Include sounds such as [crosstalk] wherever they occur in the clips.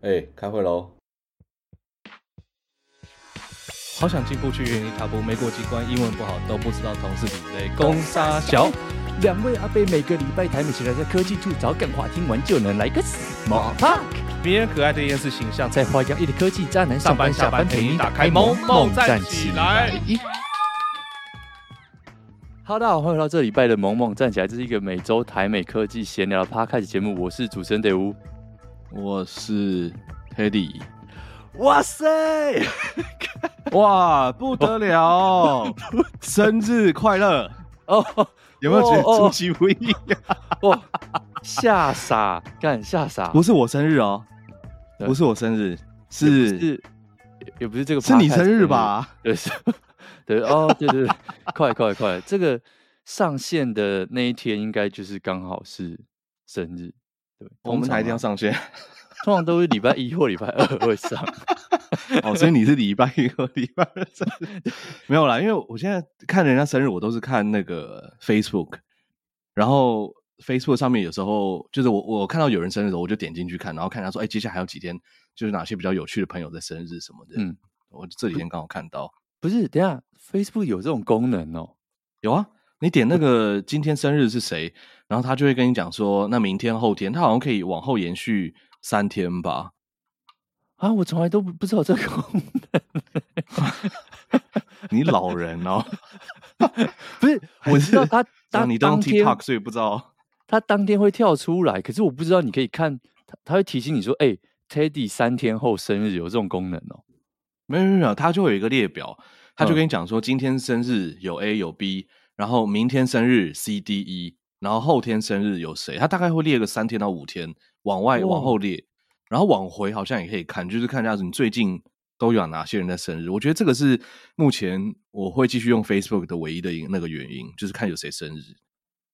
哎、欸，开会喽！好想进步去原地踏步，没过几关，英文不好都不知道同事比类。攻杀小两位阿贝每个礼拜台美起来在科技处找梗话，听完就能来个 small talk。迷人可爱的厌世形象，在花样一的科技渣男上班下班陪你打开萌萌站起来。Hello，大家好，欢迎来到这礼拜的萌萌站起来，这是一个每周台美科技闲聊的 podcast 节目，我是主持人德乌。我是 Teddy，哇塞，哇不得了，哦、生日快乐哦！有没有觉得出其不意？哇，吓傻，干吓傻！不是我生日哦，不是我生日，是是也不是这个，是你生日吧？对，是，对哦，对对对，[laughs] 快快快！这个上线的那一天应该就是刚好是生日。对，我们哪一天要上线？[laughs] 通常都是礼拜一或礼拜二会上。[laughs] 哦，所以你是礼拜一或礼拜二生日？没有啦，因为我现在看人家生日，我都是看那个 Facebook，然后 Facebook 上面有时候就是我我看到有人生日的时候，我就点进去看，然后看他说，哎，接下来还有几天，就是哪些比较有趣的朋友在生日什么的。嗯，我这几天刚好看到。不是，等一下 Facebook 有这种功能哦？有啊。你点那个今天生日是谁，然后他就会跟你讲说，那明天后天他好像可以往后延续三天吧？啊，我从来都不不知道这个功能。[laughs] 你老人哦，不是，我知道他当你当 TikTok 所以不知道他当天会跳出来，可是我不知道你可以看他，他会提醒你说，哎、欸，Teddy 三天后生日有这种功能哦？没有没有，他就会有一个列表，他就跟你讲说，今天生日有 A 有 B。然后明天生日 C D E，然后后天生日有谁？他大概会列个三天到五天，往外往后列，然后往回好像也可以看，就是看一下子你最近都有哪些人在生日。我觉得这个是目前我会继续用 Facebook 的唯一的那个原因，就是看有谁生日。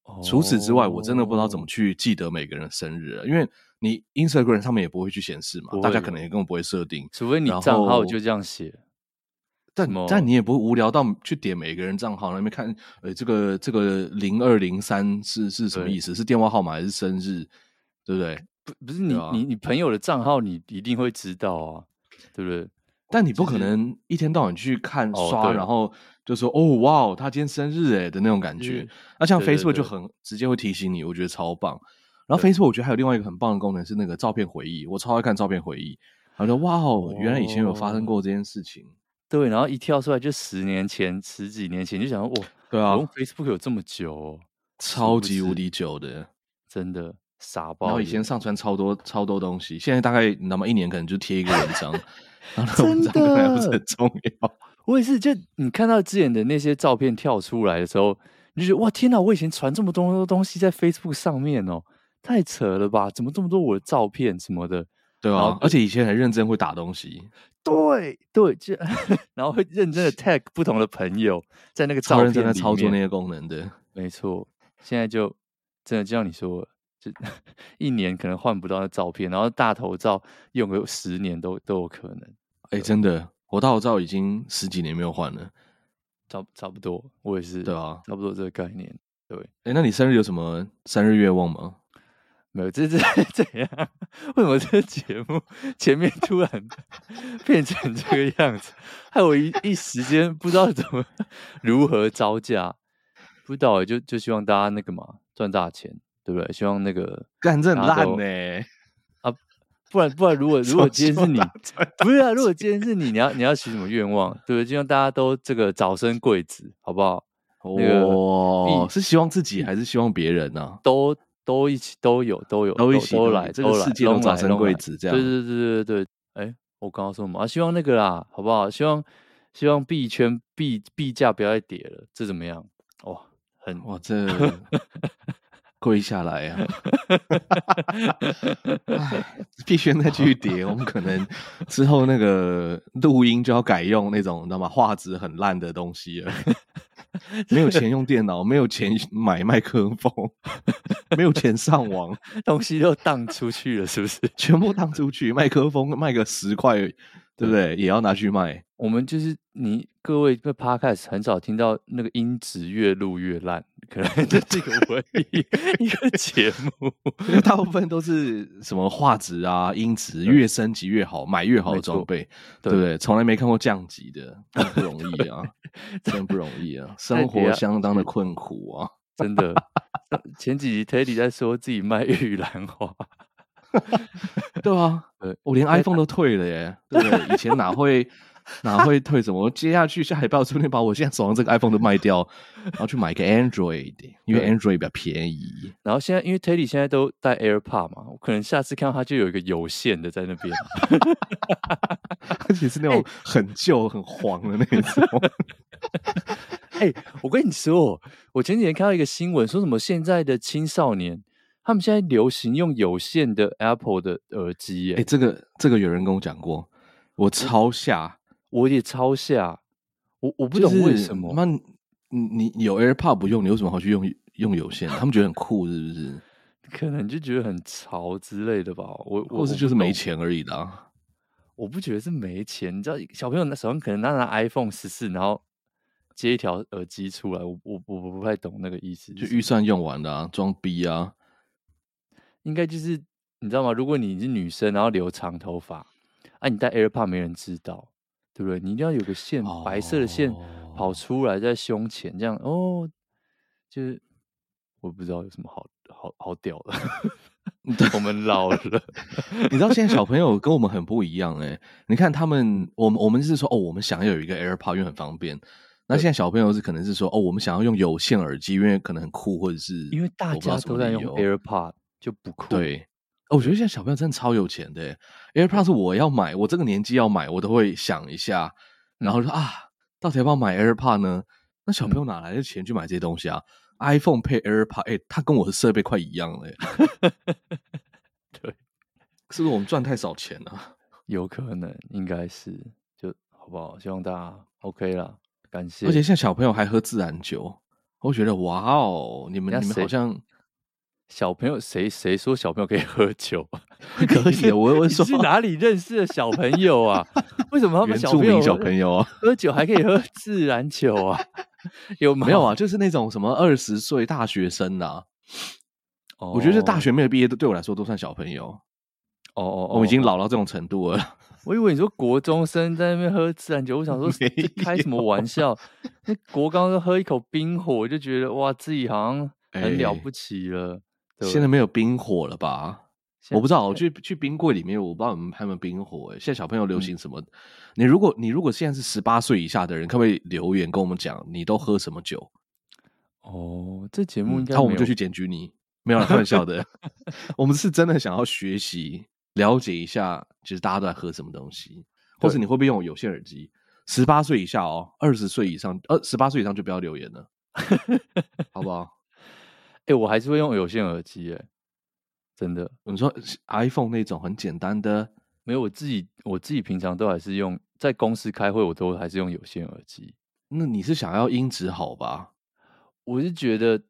哦、除此之外，我真的不知道怎么去记得每个人的生日了，因为你 Instagram 上面也不会去显示嘛，大家可能也根本不会设定，除非你账号就这样写。但但你也不会无聊到去点每个人账号那边看，呃，这个这个零二零三是是什么意思？是电话号码还是生日？对不对？不不是你你你朋友的账号你一定会知道啊，对不对？但你不可能一天到晚去看刷，然后就说哦哇，他今天生日哎的那种感觉。那像 Facebook 就很直接会提醒你，我觉得超棒。然后 Facebook 我觉得还有另外一个很棒的功能是那个照片回忆，我超爱看照片回忆。然后说哇哦，原来以前有发生过这件事情。对，然后一跳出来就十年前、十几年前，就想说哇，对啊，我用 Facebook 有这么久，哦，超级无敌久的，真的傻包。然后以前上传超多超多东西，现在大概你知道吗？一年可能就贴一个文章，[laughs] 然后文章可能还不是很重要。[laughs] 我也是，就你看到之前的那些照片跳出来的时候，你就觉得哇，天哪！我以前传这么多东西在 Facebook 上面哦，太扯了吧？怎么这么多我的照片什么的？对啊，而且以前很认真会打东西。对对，就 [laughs] 然后会认真的 tag 不同的朋友在那个照片里面操作那些功能的，没错。现在就真的就像你说，就 [laughs] 一年可能换不到那照片，然后大头照用个十年都都有可能。哎，真的，我大头照已经十几年没有换了，差差不多，我也是。对啊，差不多这个概念。对，哎，那你生日有什么生日愿望吗？没有，这是怎 [laughs] 样？为什么这个节目前面突然变成这个样子？害我一一时间不知道怎么如何招架，不知道就就希望大家那个嘛赚大钱，对不对？希望那个干这很烂呢啊！不然不然，如果 [laughs] 如果今天是你，不是啊？如果今天是你，你要你要许什么愿望？对不对？希望大家都这个早生贵子，好不好？那个、哦，是希望自己还是希望别人呢、啊？都。都一起都有都有都一起都来，这个世界都早生贵子这样。对对对对对，哎，我刚刚说什么啊？希望那个啦，好不好？希望希望币圈币币价不要再跌了，这怎么样？哇，很哇，这 [laughs] 跪下来 [laughs] 呀！币圈再继续跌，我们可能之后那个录音就要改用那种，你知道吗？画质很烂的东西了。[laughs] 没有钱用电脑，没有钱买麦克风，[laughs] 没有钱上网，东西都荡出去了，是不是？[laughs] 全部荡出去，麦克风卖个十块，对不对？也要拿去卖。我们就是你各位在 podcast 很少听到那个音质越录越烂，可能这是个唯一一个节目，因为大部分都是什么画质啊、音质越升级越好，买越好的装备，对不对？从来没看过降级的，不容易啊，真不容易啊，生活相当的困苦啊，真的。[laughs] 前几集 Teddy 在说自己卖玉兰花。[laughs] 对啊，[laughs] 我连 iPhone 都退了耶，对不对？以前哪会哪会退什么？我接下去下礼拜我顺便把我现在手上这个 iPhone 都卖掉，然后去买一个 Android，因为 Android 比较便宜。然后现在因为 Teddy 现在都带 AirPod 嘛，我可能下次看到他就有一个有线的在那边，[laughs] 而且是那种很旧、很黄的那种。哎、欸，我跟你说，我前几天看到一个新闻，说什么现在的青少年。他们现在流行用有线的 Apple 的耳机，哎，这个这个有人跟我讲过，我超下，我也超下，我我不懂为什么。那你你有 AirPod 不用，你为什么好去用用有线？他们觉得很酷，是不是？[laughs] 可能就觉得很潮之类的吧。我我是就是没钱而已的啊。[laughs] 我不觉得是没钱，你知道，小朋友那手上可能拿拿 iPhone 十四，然后接一条耳机出来，我我我不太懂那个意思，就预算用完的啊，装逼啊。应该就是你知道吗？如果你是女生，然后留长头发，啊，你戴 AirPod 没人知道，对不对？你一定要有个线，哦、白色的线跑出来在胸前，这样哦，就是我不知道有什么好好好屌的。[laughs] 我们老了，你知道现在小朋友跟我们很不一样哎、欸。你看他们，我们我们是说哦，我们想要有一个 AirPod，因为很方便。那现在小朋友是可能是说哦，我们想要用有线耳机，因为可能很酷，或者是因为大家都在用 AirPod。就不酷。对，我觉得现在小朋友真的超有钱的，AirPods 我要买，我这个年纪要买，我都会想一下，然后说啊，到底要不要买 AirPods 呢？那小朋友哪来的钱去买这些东西啊？iPhone 配 AirPods，哎，它跟我的设备快一样了。[laughs] 对，是不是我们赚太少钱了？[laughs] 有可能，应该是，就好不好？希望大家 OK 啦，感谢。而且现在小朋友还喝自然酒，我觉得哇哦，你们你们好像。小朋友，谁谁说小朋友可以喝酒？可以，我我说是哪里认识的小朋友啊？为什么他们小朋友小朋友啊喝酒还可以喝自然酒啊？有没有啊？就是那种什么二十岁大学生啊？哦，我觉得大学没有毕业的对我来说都算小朋友。哦哦，我已经老到这种程度了。[laughs] 我以为你说国中生在那边喝自然酒，我想说开什么玩笑？那国高中喝一口冰火，我就觉得哇，自己好像 [laughs] 很了不起了。现在没有冰火了吧？我不知道，我去去冰柜里面，我不知道你们还有没有冰火。哎，现在小朋友流行什么？嗯、你如果你如果现在是十八岁以下的人，可不可以留言跟我们讲你都喝什么酒？哦，这节目应该，那、嗯、我们就去检举你。没有开玩笑的，[laughs] 我们是真的想要学习了解一下，其实大家都在喝什么东西，或者你会不会用有线耳机？十八岁以下哦，二十岁以上，呃，十八岁以上就不要留言了，[laughs] 好不好？哎、欸，我还是会用有线耳机，哎，真的。你说 iPhone 那种很简单的，没有，我自己我自己平常都还是用，在公司开会，我都还是用有线耳机。那你是想要音质好吧？我是觉得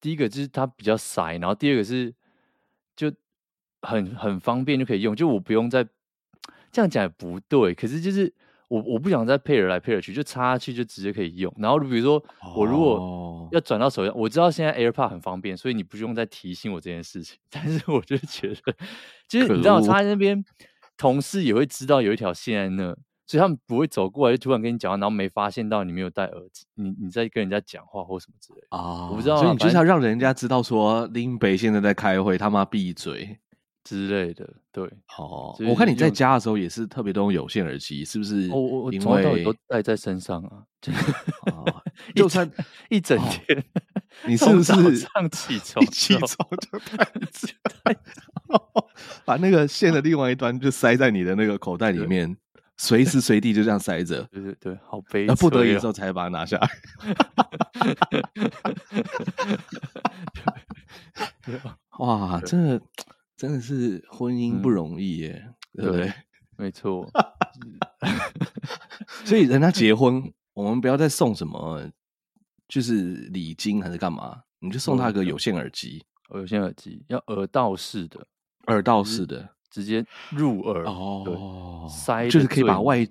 第一个就是它比较塞，然后第二个是就很很方便就可以用，就我不用再 [tsk] 这样讲也不对，可是就是。我我不想再配耳来配耳去，就插下去就直接可以用。然后比如说我如果要转到手机，oh. 我知道现在 AirPod 很方便，所以你不用再提醒我这件事情。[laughs] 但是我就觉得，其实你知道插在那边，同事也会知道有一条线在那，所以他们不会走过来就突然跟你讲话，然后没发现到你没有戴耳机，你你在跟人家讲话或什么之类啊。Oh. 我不知道，所以你就是要让人家知道说林北现在在开会，他妈闭嘴。之类的，对，哦，我看你在家的时候也是特别多用有线耳机，是不是？我我我从头到尾都带在身上啊，哦 [laughs] 就算一整天，你是不是早上起床起床就带着，[laughs] 把那个线的另外一端就塞在你的那个口袋里面，随时随地就这样塞着，对对对，好悲，不得已的时候才把它拿下来。[laughs] 哇，这。真的是婚姻不容易耶，嗯、对不对？没错，[laughs] 所以人家结婚，我们不要再送什么，就是礼金还是干嘛？你就送他个有线耳机，有线耳机要耳道式的，耳道式的，直接入耳哦，塞就是可以把外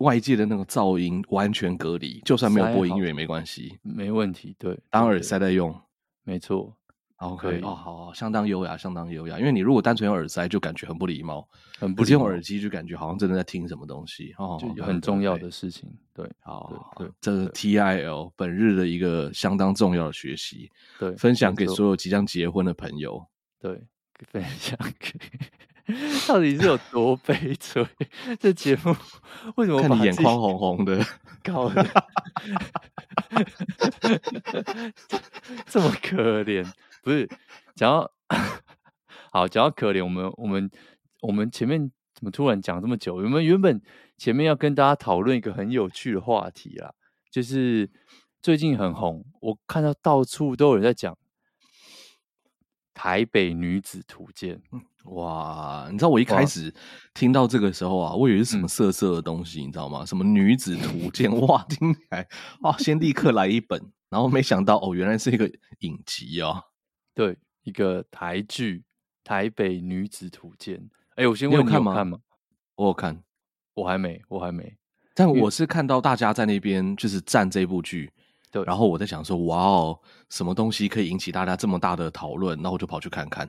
外界的那个噪音完全隔离，就算没有播音乐也没关系，没问题。对，当耳塞在用，没错。OK，哦，好，相当优雅，相当优雅。因为你如果单纯用耳塞，就感觉很不礼貌；很不直接用耳机，就感觉好像真的在听什么东西。哦，就很重要的事情。对，好，对，这是 TIL 本日的一个相当重要的学习。对，分享给所有即将结婚的朋友。对，分享给，[laughs] 到底是有多悲催？这节目为什么看你眼眶红红的？[laughs] [laughs] 搞的这么可怜？不是，讲到 [laughs] 好，讲到可怜，我们我们我们前面怎么突然讲这么久？我们原本前面要跟大家讨论一个很有趣的话题啦，就是最近很红，我看到到处都有人在讲《台北女子图鉴》。哇，你知道我一开始听到这个时候啊，我以为是什么色色的东西，嗯、你知道吗？什么女子图鉴？[laughs] 哇，听起来哇，先立刻来一本，然后没想到哦，原来是一个影集啊。对，一个台剧《台北女子图鉴》。哎，我先问你有看吗？我有看，我还没，我还没。但我是看到大家在那边就是赞这部剧，对。然后我在想说，哇哦，什么东西可以引起大家这么大的讨论？那我就跑去看看。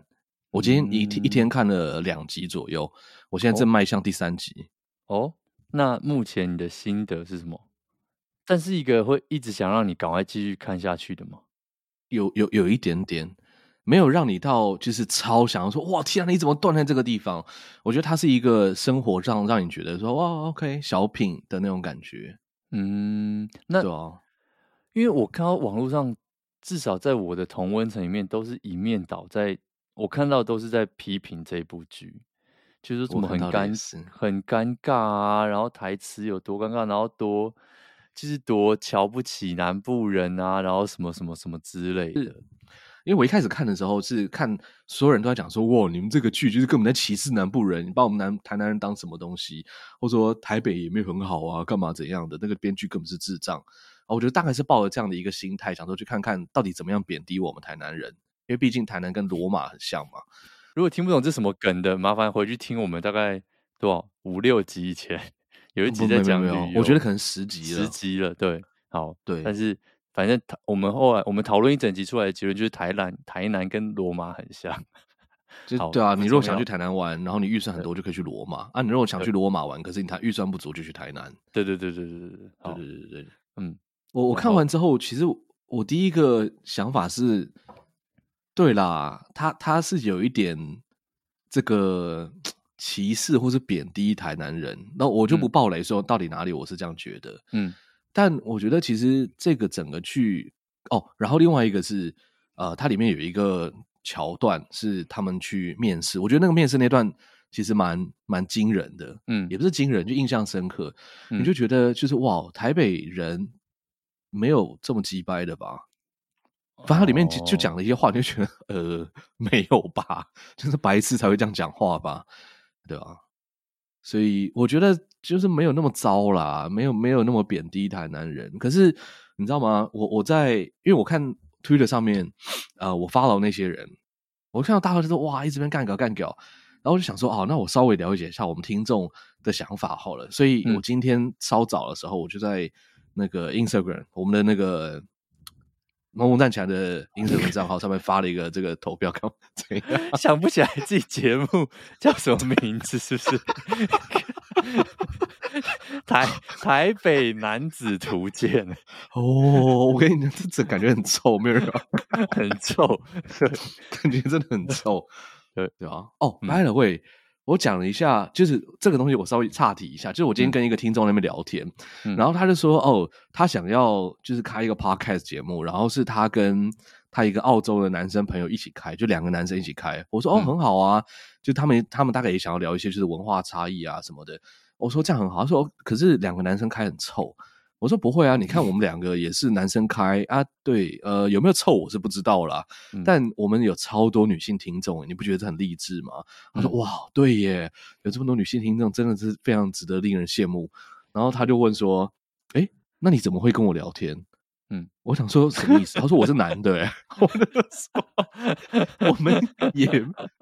我今天一、嗯、一天看了两集左右，我现在正迈向第三集。哦，那目前你的心得是什么？但是一个会一直想让你赶快继续看下去的吗？有有有一点点。没有让你到就是超想要说哇天啊，你怎么断在这个地方？我觉得它是一个生活上让你觉得说哇 OK 小品的那种感觉。嗯，那对啊，因为我看到网络上至少在我的同温层里面都是一面倒，在我看到都是在批评这部剧，就是说怎么很尴很尴尬啊，然后台词有多尴尬，然后多就是多瞧不起南部人啊，然后什么什么什么之类的。因为我一开始看的时候是看所有人都在讲说，哇，你们这个剧就是根本在歧视南部人，你把我们南台南人当什么东西，或者说台北也没有很好啊，干嘛怎样的？那个编剧根本是智障啊！我觉得大概是抱着这样的一个心态，想说去看看到底怎么样贬低我们台南人，因为毕竟台南跟罗马很像嘛。如果听不懂这什么梗的，麻烦回去听我们大概多少五六集以前 [laughs] 有一集在讲，没有，我觉得可能十集了，十集了，对，好，对，但是。反正我们后来我们讨论一整集出来的结论就是台南台南跟罗马很像，[laughs] 就对啊。你如果想去台南玩，然后你预算很多，就可以去罗马啊。你如果想去罗马玩，可是你他预算不足，就去台南。对对对对对对对对对对对。嗯，我我看完之后，其实我第一个想法是，对啦，他他是有一点这个歧视或是贬低台南人。那我就不爆雷说到底哪里我是这样觉得。嗯。但我觉得其实这个整个剧哦，然后另外一个是呃，它里面有一个桥段是他们去面试，我觉得那个面试那段其实蛮蛮惊人的，嗯，也不是惊人，就印象深刻，嗯、你就觉得就是哇，台北人没有这么鸡掰的吧？反正它里面就就讲了一些话，你就觉得呃，没有吧，[laughs] 就是白痴才会这样讲话吧，对吧？所以我觉得就是没有那么糟啦，没有没有那么贬低台南人。可是你知道吗？我我在因为我看 Twitter 上面，呃，我 follow 那些人，我看到大家都说哇，一直边干搞干搞，然后我就想说，哦，那我稍微了解一下我们听众的想法好了。所以我今天稍早的时候，我就在那个 Instagram，我们的那个。萌萌站起来的 Instagram 账号上面发了一个这个投票，看怎样？[laughs] 想不起来自己节目叫什么名字，是不是？[laughs] 台台北男子图鉴哦，我跟你讲，这这感觉很臭，没有人很臭，[laughs] 感觉真的很臭，对对啊。哦，by the way。我讲了一下，就是这个东西，我稍微岔题一下。就是我今天跟一个听众那边聊天，嗯、然后他就说：“哦，他想要就是开一个 podcast 节目，然后是他跟他一个澳洲的男生朋友一起开，就两个男生一起开。”我说：“哦，很好啊，就他们他们大概也想要聊一些就是文化差异啊什么的。”我说：“这样很好。”他说：“可是两个男生开很臭。”我说不会啊，你看我们两个也是男生开啊，对，呃，有没有臭我是不知道啦，嗯、但我们有超多女性听众，你不觉得这很励志吗？他说、嗯、哇，对耶，有这么多女性听众，真的是非常值得令人羡慕。然后他就问说，哎，那你怎么会跟我聊天？嗯，我想说什么意思？他说我是男的、欸，[laughs] 我就说我们也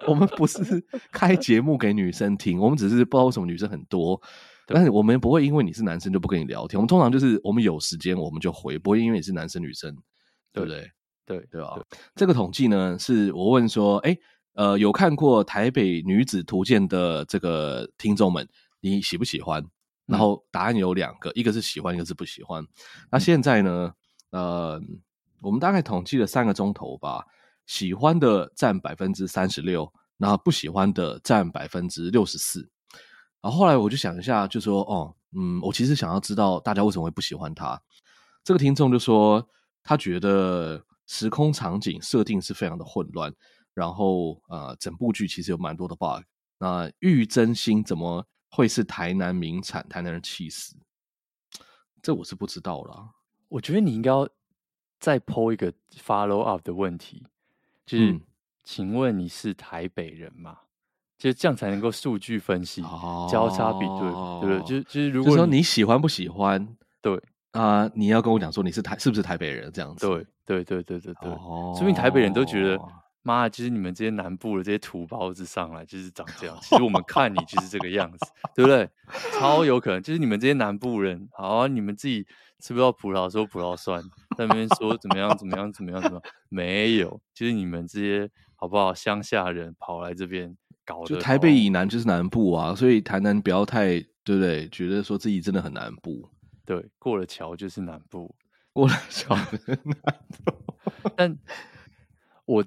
我们不是开节目给女生听，我们只是不知道为什么女生很多，但是我们不会因为你是男生就不跟你聊天。我们通常就是我们有时间我们就回，不会因为你是男生女生，对不对？对对吧？这个统计呢，是我问说，哎，呃，有看过《台北女子图鉴》的这个听众们，你喜不喜欢？然后答案有两个，一个是喜欢，一个是不喜欢。那现在呢？呃，我们大概统计了三个钟头吧，喜欢的占百分之三十六，然后不喜欢的占百分之六十四。然后后来我就想一下，就说，哦，嗯，我其实想要知道大家为什么会不喜欢他。这个听众就说，他觉得时空场景设定是非常的混乱，然后呃，整部剧其实有蛮多的 bug。那玉真心怎么会是台南名产？台南人气死，这我是不知道啦。我觉得你应该要再 po 一个 follow up 的问题，就是，嗯、请问你是台北人吗？就这样才能够数据分析，哦、交叉比对，对不对？就是就是如果说你喜欢不喜欢，对啊、呃，你要跟我讲说你是台是不是台北人这样子？对对对对对对，哦、说明台北人都觉得。妈，其实你们这些南部的这些土包子上来就是长这样。其实我们看你就是这个样子，对不对？超有可能就是你们这些南部人，好啊，你们自己吃不到葡萄说葡萄酸，在那边说怎么样怎么样怎么样怎么样，没有，就是你们这些好不好？乡下人跑来这边搞的。就台北以南就是南部啊，所以台南不要太对不对？觉得说自己真的很南部，对，过了桥就是南部，[laughs] 过了桥但我。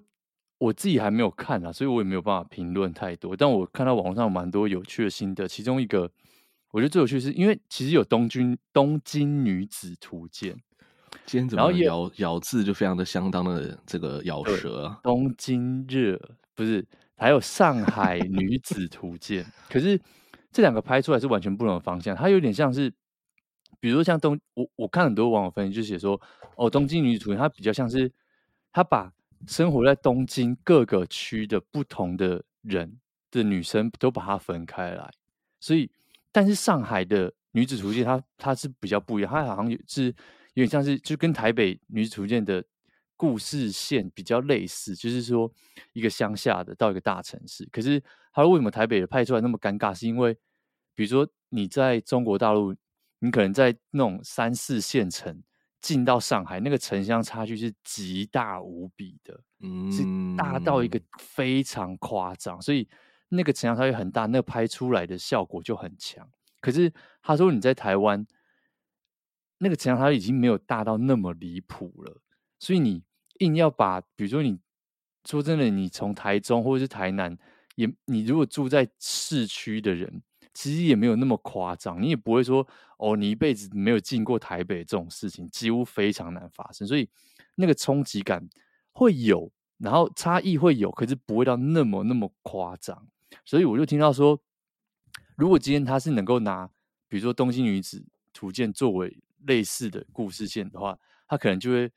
我自己还没有看啊，所以我也没有办法评论太多。但我看到网络上有蛮多有趣的心得，其中一个我觉得最有趣是，因为其实有东京东京女子图鉴，今天怎么咬咬字就非常的相当的这个咬舌。东京热不是，还有上海女子图鉴，可是这两个拍出来是完全不同的方向。它有点像是，比如说像东，我我看很多网友分析就写说，哦，东京女子图鉴它比较像是它把。生活在东京各个区的不同的人的女生都把它分开来，所以，但是上海的女子图鉴它它是比较不一样，它好像是有点像是就跟台北女子图鉴的故事线比较类似，就是说一个乡下的到一个大城市，可是他说为什么台北的拍出来那么尴尬？是因为比如说你在中国大陆，你可能在那种三四线城。进到上海，那个城乡差距是极大无比的，嗯，是大到一个非常夸张，所以那个城乡差距很大，那个拍出来的效果就很强。可是他说你在台湾，那个城乡差距已经没有大到那么离谱了，所以你硬要把，比如说你说真的，你从台中或者是台南，也你如果住在市区的人。其实也没有那么夸张，你也不会说哦，你一辈子没有进过台北这种事情，几乎非常难发生，所以那个冲击感会有，然后差异会有，可是不会到那么那么夸张。所以我就听到说，如果今天他是能够拿，比如说《东京女子图鉴》作为类似的故事线的话，他可能就会，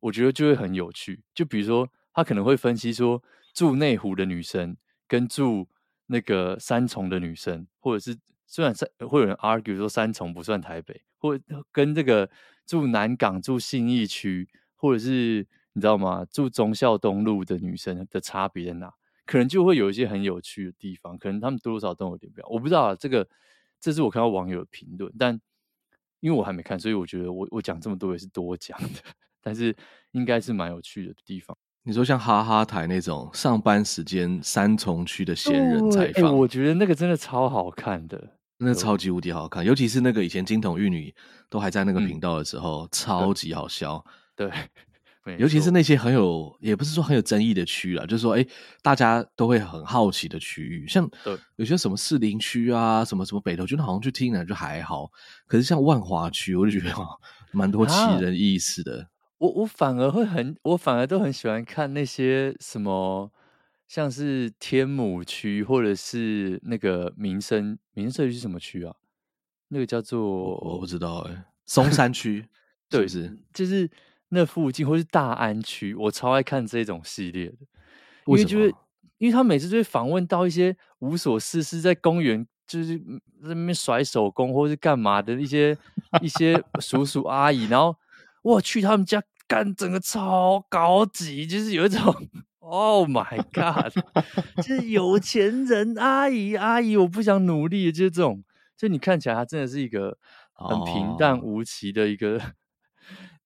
我觉得就会很有趣。就比如说，他可能会分析说，住内湖的女生跟住。那个三重的女生，或者是虽然三会有人 argue 说三重不算台北，或跟这个住南港、住信义区，或者是你知道吗？住忠孝东路的女生的差别在哪？可能就会有一些很有趣的地方，可能他们多多少少都有点不一样。我不知道啊，这个这是我看到网友的评论，但因为我还没看，所以我觉得我我讲这么多也是多讲的，但是应该是蛮有趣的地方。你说像哈哈台那种上班时间三重区的闲人采访，欸，我觉得那个真的超好看的，那超级无敌好看，尤其是那个以前金童玉女都还在那个频道的时候，嗯、超级好笑。对，[laughs] 尤其是那些很有，也不是说很有争议的区啦，就是说，哎、欸，大家都会很好奇的区域，像有些什么士林区啊，什么什么北投区，好像去听起来就还好，可是像万华区，我就觉得 [laughs] 蛮多奇人异事的。啊我我反而会很，我反而都很喜欢看那些什么，像是天母区或者是那个民生民生社区是什么区啊？那个叫做我，我不知道哎、欸，松山区 [laughs] 对，是，是就是那附近或是大安区，我超爱看这种系列的，因为就是因为他每次就会访问到一些无所事事在公园就是在那边甩手工或是干嘛的一些一些叔叔阿姨，然后。我去他们家干整个超高级，就是有一种 [laughs] Oh my God，就是有钱人阿姨阿姨，我不想努力，就是这种，就你看起来他真的是一个很平淡无奇的一个，哦、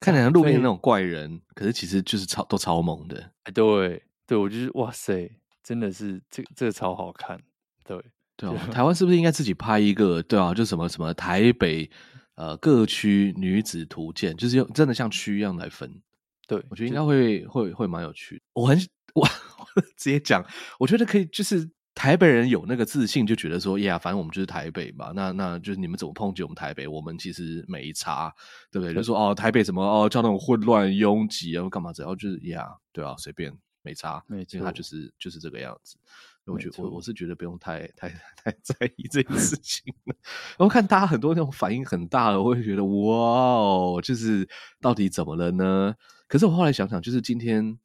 看起来路边那种怪人，可是其实就是超都超猛的。哎，对对，我就是哇塞，真的是这这个超好看，对。对啊，台湾是不是应该自己拍一个？对啊，就什么什么台北呃各区女子图鉴，就是用真的像区一样来分。对，我觉得应该会会会蛮有趣的。我很我我直接讲，我觉得可以，就是台北人有那个自信，就觉得说，呀，反正我们就是台北嘛。那那就是你们怎么抨击我们台北，我们其实没差，对不对？对就说哦，台北怎么哦，叫那种混乱拥挤啊，干嘛？只要就是呀，对啊，随便没差，没错，他就是就是这个样子。我觉得我我是觉得不用太太太 [laughs] 在意这件事情了。我看大家很多那种反应很大的，我会觉得哇哦，就是到底怎么了呢？可是我后来想想，就是今天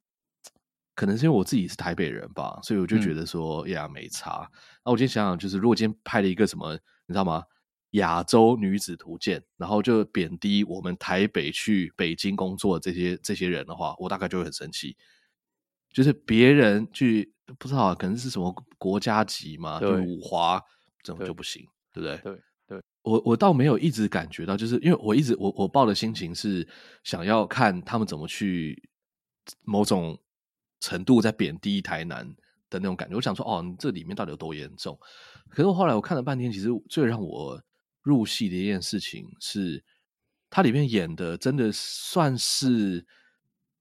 可能是因为我自己是台北人吧，所以我就觉得说、嗯、呀没差。那我今天想想，就是如果今天拍了一个什么，你知道吗？亚洲女子图鉴，然后就贬低我们台北去北京工作的这些这些人的话，我大概就会很生气。就是别人去不知道，可能是什么国家级嘛，对五华怎么就不行，对，对不对？对对，我我倒没有一直感觉到，就是因为我一直我我抱的心情是想要看他们怎么去某种程度在贬低台南的那种感觉。我想说，哦，你这里面到底有多严重？可是我后来我看了半天，其实最让我入戏的一件事情是，它里面演的真的算是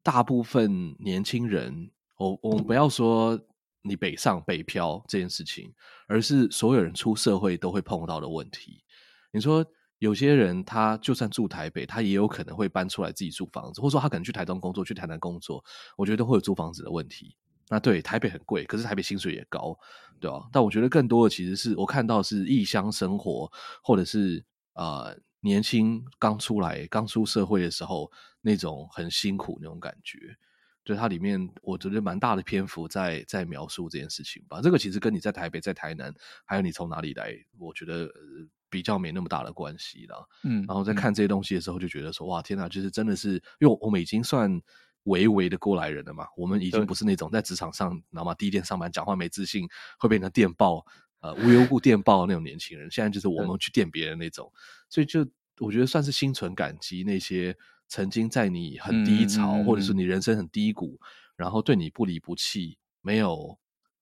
大部分年轻人。我我们不要说你北上北漂这件事情，而是所有人出社会都会碰到的问题。你说有些人他就算住台北，他也有可能会搬出来自己租房子，或者说他可能去台东工作，去台南工作，我觉得都会有租房子的问题。那对台北很贵，可是台北薪水也高，对吧？但我觉得更多的其实是我看到是异乡生活，或者是呃年轻刚出来刚出社会的时候那种很辛苦那种感觉。就它里面，我觉得蛮大的篇幅在在描述这件事情吧。这个其实跟你在台北、在台南，还有你从哪里来，我觉得比较没那么大的关系啦。嗯，然后在看这些东西的时候，就觉得说，哇，天哪，就是真的是，因为我们已经算微微的过来人了嘛。我们已经不是那种在职场上，知道吗？第一天上班讲话没自信，会变成电报，呃，无缘无故电报那种年轻人。现在就是我们去电别人那种，所以就我觉得算是心存感激那些。曾经在你很低潮，嗯、或者是你人生很低谷，嗯、然后对你不离不弃，没有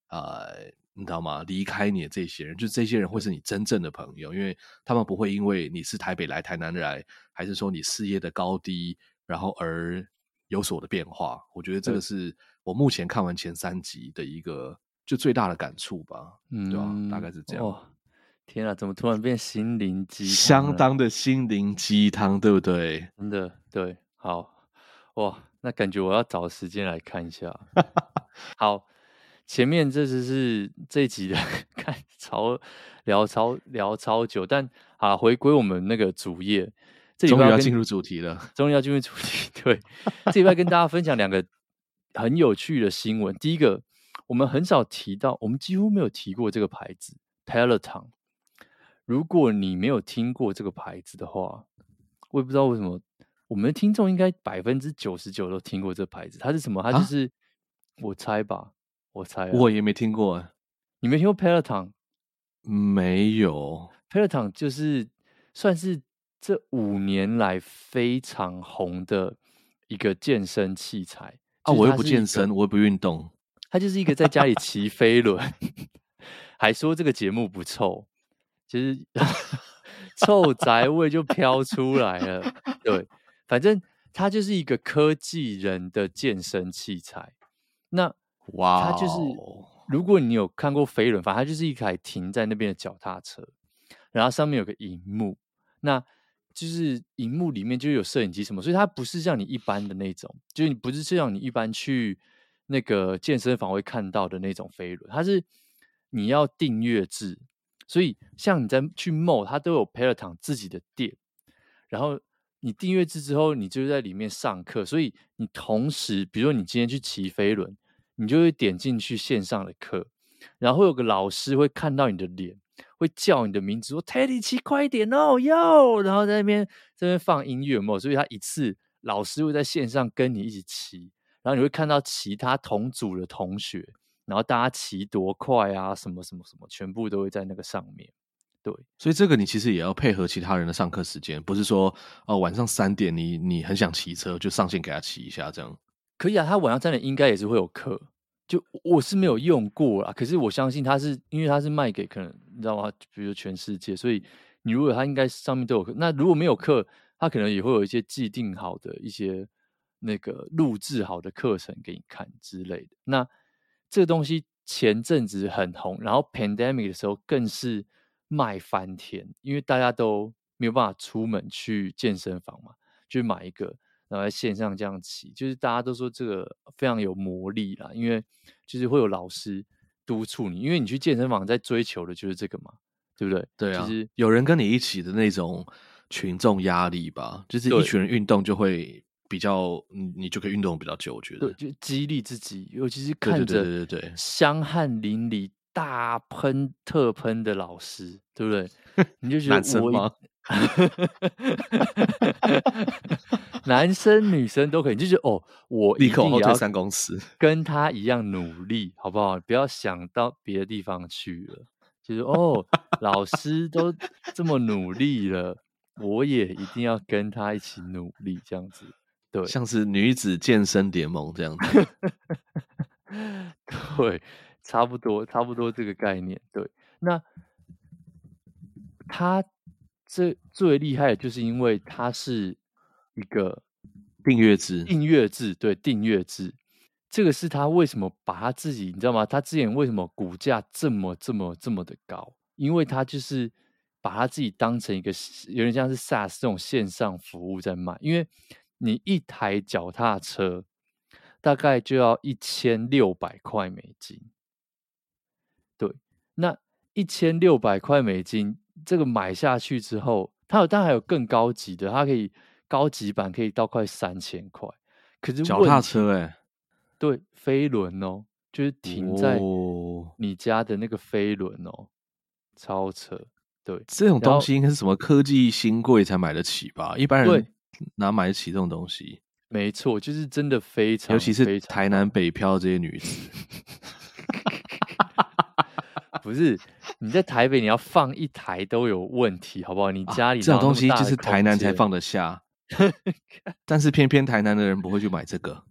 呃，你知道吗？离开你的这些人，就这些人会是你真正的朋友，因为他们不会因为你是台北来、台南来，还是说你事业的高低，然后而有所的变化。我觉得这个是我目前看完前三集的一个就最大的感触吧，嗯，对吧？大概是这样。哦天啊，怎么突然变心灵鸡汤？相当的心灵鸡汤，对不对？真的对，好哇，那感觉我要找时间来看一下。[laughs] 好，前面这只是这一集的 [laughs] 看超聊超聊超久，但啊，回归我们那个主页，这终于要，要进入主题了，终于要进入主题。[laughs] 对，这礼拜跟大家分享两个很有趣的新闻。第一个，我们很少提到，我们几乎没有提过这个牌子，Peloton。如果你没有听过这个牌子的话，我也不知道为什么我们的听众应该百分之九十九都听过这个牌子。它是什么？它就是、啊、我猜吧，我猜、啊。我也没听过，你没听过 Peloton？没有，Peloton 就是算是这五年来非常红的一个健身器材啊。我又不健身，我又不运动，它就是一个在家里骑飞轮，[laughs] 还说这个节目不臭。其实 [laughs] 臭宅味就飘出来了，对，反正它就是一个科技人的健身器材。那哇，它就是如果你有看过飞轮，反正它就是一台停在那边的脚踏车，然后上面有个荧幕，那就是荧幕里面就有摄影机什么，所以它不是像你一般的那种，就是你不是像你一般去那个健身房会看到的那种飞轮，它是你要订阅制。所以，像你在去 MO，它都有 Peloton 自己的店，然后你订阅制之后，你就在里面上课。所以你同时，比如说你今天去骑飞轮，你就会点进去线上的课，然后会有个老师会看到你的脸，会叫你的名字，说 Teddy 骑快一点哦要，然后在那边在那边放音乐嘛，所以他一次老师会在线上跟你一起骑，然后你会看到其他同组的同学，然后大家骑多快啊，什么什么什么，全部都会在那个上面。对，所以这个你其实也要配合其他人的上课时间，不是说哦晚上三点你你很想骑车就上线给他骑一下这样。可以啊，他晚上三点应该也是会有课，就我是没有用过啦，可是我相信他是因为他是卖给可能你知道吗？比如全世界，所以你如果他应该上面都有课，那如果没有课，他可能也会有一些既定好的一些那个录制好的课程给你看之类的。那这个东西前阵子很红，然后 pandemic 的时候更是。卖翻天，因为大家都没有办法出门去健身房嘛，就买一个，然后在线上这样骑，就是大家都说这个非常有魔力啦，因为就是会有老师督促你，因为你去健身房在追求的就是这个嘛，对不对？对啊，就是有人跟你一起的那种群众压力吧，就是一群人运动就会比较，你你就可以运动比较久，我觉得，对，就激励自己，尤其是看着对对对对香汗淋漓。大喷特喷的老师，对不对？你就觉得我男生吗？[laughs] 男生女生都可以，就是哦，我立刻后退三公尺，[laughs] 跟他一样努力，好不好？不要想到别的地方去了。就是哦，老师都这么努力了，我也一定要跟他一起努力，这样子。对，像是女子健身联盟这样子。[laughs] 对。差不多，差不多这个概念。对，那他这最厉害的就是因为他是一个订阅制，订阅制，对，订阅制。这个是他为什么把他自己，你知道吗？他之前为什么股价这么这么这么的高？因为他就是把他自己当成一个有点像是 SaaS 这种线上服务在卖。因为你一台脚踏车大概就要一千六百块美金。对，那一千六百块美金，这个买下去之后，它有当然还有更高级的，它可以高级版可以到快三千块。可是脚踏车哎、欸，对，飞轮哦，就是停在你家的那个飞轮哦，超车。对，这种东西应该是什么科技新贵才买得起吧？一般人哪买得起这种东西？没错，就是真的非常，尤其是台南北漂这些女子。[laughs] 不是你在台北，你要放一台都有问题，好不好？你家里、啊、这种东西就是台南才放得下，[laughs] 但是偏偏台南的人不会去买这个。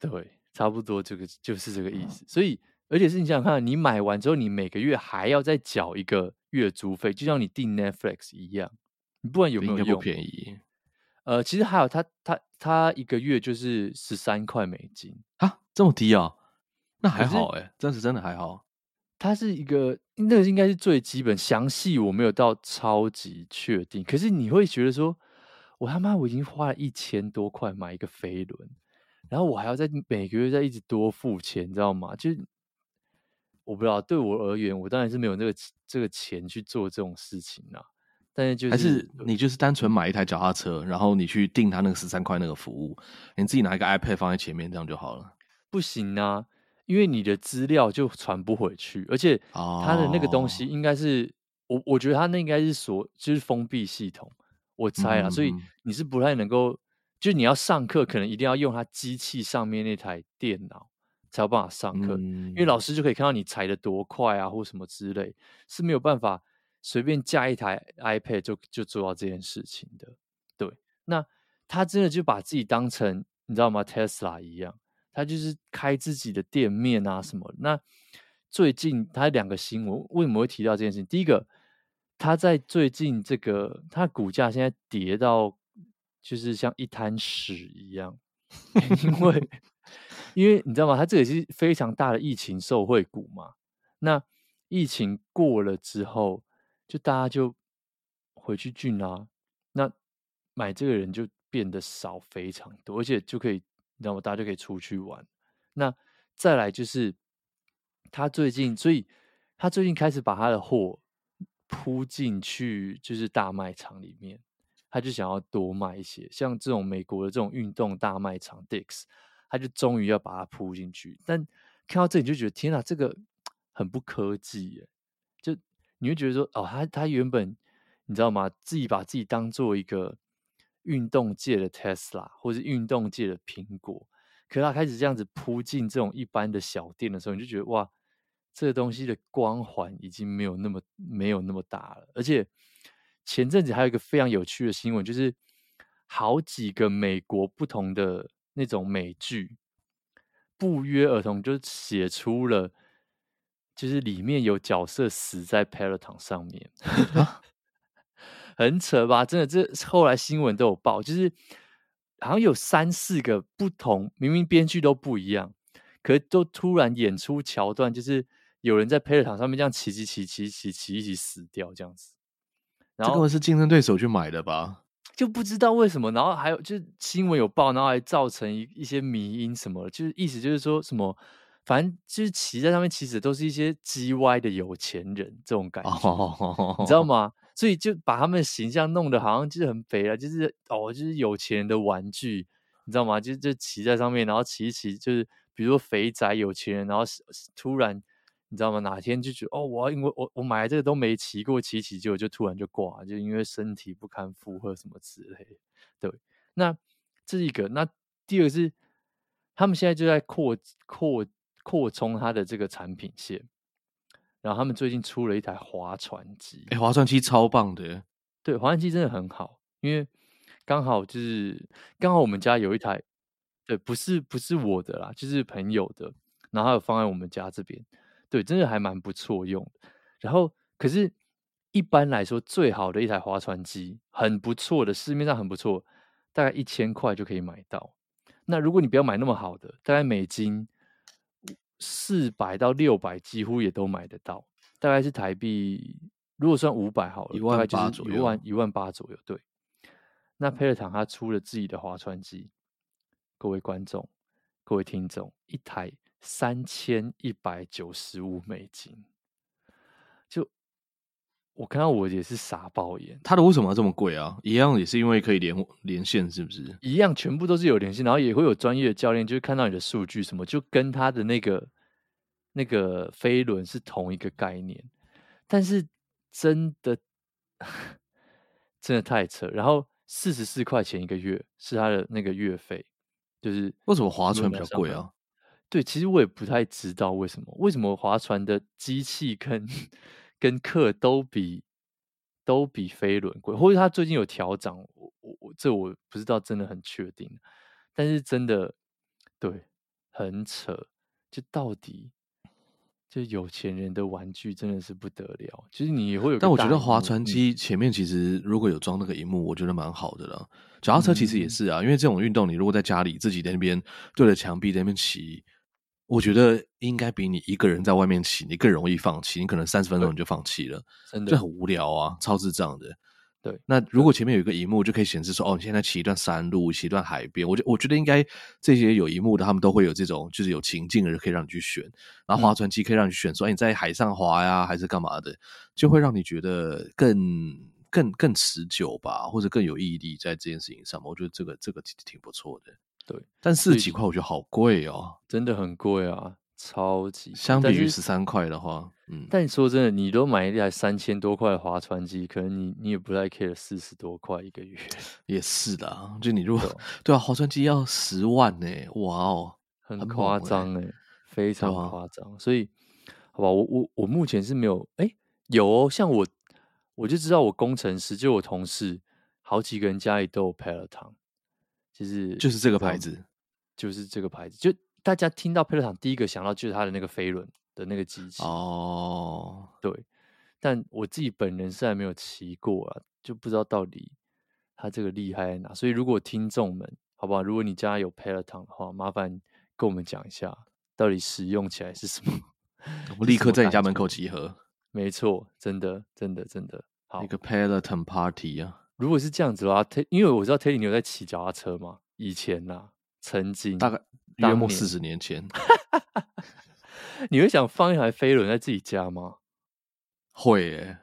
对，差不多这个就是这个意思。所以，而且是你想想看，你买完之后，你每个月还要再缴一个月租费，就像你订 Netflix 一样。你不管有没有用，不便宜。呃，其实还有他他他一个月就是十三块美金啊，这么低啊、哦？那还好哎，真是真的还好。它是一个，那个应该是最基本，详细我没有到超级确定。可是你会觉得说，我他妈我已经花了一千多块买一个飞轮，然后我还要在每个月再一直多付钱，你知道吗？就是我不知道，对我而言，我当然是没有那个这个钱去做这种事情啊。但是就是还是你就是单纯买一台脚踏车，然后你去订他那个十三块那个服务，你自己拿一个 iPad 放在前面，这样就好了。不行啊。因为你的资料就传不回去，而且它的那个东西应该是、oh. 我，我觉得它那应该是锁，就是封闭系统，我猜啊，mm -hmm. 所以你是不太能够，就是你要上课，可能一定要用它机器上面那台电脑才有办法上课，mm -hmm. 因为老师就可以看到你踩的多快啊，或什么之类，是没有办法随便架一台 iPad 就就做到这件事情的。对，那他真的就把自己当成你知道吗？Tesla 一样。他就是开自己的店面啊什么。那最近他两个新闻为什么会提到这件事情？第一个，他在最近这个他股价现在跌到就是像一滩屎一样，[laughs] 因为因为你知道吗？他这也是非常大的疫情受惠股嘛。那疫情过了之后，就大家就回去聚啊，那买这个人就变得少非常多，而且就可以。那么大家就可以出去玩。那再来就是他最近，所以他最近开始把他的货铺进去，就是大卖场里面。他就想要多卖一些，像这种美国的这种运动大卖场 Dick's，他就终于要把它铺进去。但看到这里就觉得天哪，这个很不科技耶！你会觉得说，哦，他他原本你知道吗？自己把自己当做一个运动界的 Tesla，或是运动界的苹果。可他开始这样子扑进这种一般的小店的时候，你就觉得哇，这个东西的光环已经没有那么没有那么大了。而且前阵子还有一个非常有趣的新闻，就是好几个美国不同的那种美剧，不约而同就写出了，就是里面有角色死在 Peloton 上面，[laughs] 很扯吧？真的，这后来新闻都有报，就是。好像有三四个不同，明明编剧都不一样，可是都突然演出桥段，就是有人在 Peloton 上面这样骑骑骑骑骑骑一起死掉这样子。然后这个是竞争对手去买的吧？就不知道为什么。然后还有就是新闻有报，然后还造成一一些迷因什么，就是意思就是说什么，反正就是骑在上面，其实都是一些 G Y 的有钱人这种感觉，你知道吗？所以就把他们的形象弄得好像就是很肥了，就是哦，就是有钱人的玩具，你知道吗？就就骑在上面，然后骑一骑，就是比如说肥宅有钱人，然后突然你知道吗？哪天就觉得哦，我因为我我买这个都没骑过，骑骑就就突然就挂，就因为身体不堪负荷什么之类的。对，那这是一个。那第二个是他们现在就在扩扩扩充它的这个产品线。然后他们最近出了一台划船机，哎，划船机超棒的，对，划船机真的很好，因为刚好就是刚好我们家有一台，对，不是不是我的啦，就是朋友的，然后还有放在我们家这边，对，真的还蛮不错用。然后可是，一般来说最好的一台划船机，很不错的，市面上很不错，大概一千块就可以买到。那如果你不要买那么好的，大概美金。四百到六百几乎也都买得到，大概是台币，如果算五百好了，一万八左右，一万一万八左右。对，那 Peloton 他出了自己的划船机，各位观众、各位听众，一台三千一百九十五美金，就我看到我也是傻爆眼。他的为什么要这么贵啊？一样也是因为可以连连线，是不是？一样，全部都是有连线，然后也会有专业的教练，就是看到你的数据什么，就跟他的那个。那个飞轮是同一个概念，但是真的 [laughs] 真的太扯。然后四十四块钱一个月是他的那个月费，就是为什么划船比较贵啊？对，其实我也不太知道为什么。为什么划船的机器跟跟课都比都比飞轮贵？或者他最近有调涨？我我我这我不知道，真的很确定。但是真的对，很扯，就到底。就有钱人的玩具真的是不得了，其实你也会有。但我觉得划船机前面其实如果有装那个荧幕，我觉得蛮好的了。脚踏车其实也是啊，嗯、因为这种运动，你如果在家里自己在那边对着墙壁在那边骑，我觉得应该比你一个人在外面骑，你更容易放弃。你可能三十分钟你就放弃了，真的就很无聊啊，超智障的。对，那如果前面有一个荧幕，就可以显示说，哦，你现在骑一段山路，骑一段海边。我觉我觉得应该这些有荧幕的，他们都会有这种，就是有情境的人可以让你去选。然后划船机可以让你选，说，哎，你在海上划呀，还是干嘛的，就会让你觉得更更更持久吧，或者更有毅力在这件事情上。我觉得这个这个其实挺不错的。对，但四十几块我觉得好贵哦，真的很贵啊。超级相比于十三块的话，嗯，但你说真的，你都买一台三千多块的划船机，可能你你也不太 care 四十多块一个月，也是的。就你如果 [laughs] 对，啊，划船机要十万呢，哇哦，很夸张哎，非常夸张。所以，好吧，我我我目前是没有，哎、欸，有哦，像我我就知道我工程师，就我同事好几个人家里都有 Peloton，就是就是这个牌子，就是这个牌子，就。大家听到 Peloton 第一个想到就是它的那个飞轮的那个机器哦，对，但我自己本人是还没有骑过啊，就不知道到底它这个厉害在哪。所以如果听众们，好不好？如果你家有 Peloton 的话，麻烦跟我们讲一下，到底使用起来是什么？[laughs] 我立刻在你家门口集合。没错，真的，真的，真的，好一个 Peloton Party 啊！如果是这样子的话，因为我知道 Terry 你有在骑脚踏车嘛？以前呐、啊，曾经大概。约莫四十年前，[laughs] 你会想放一台飞轮在自己家吗？会耶，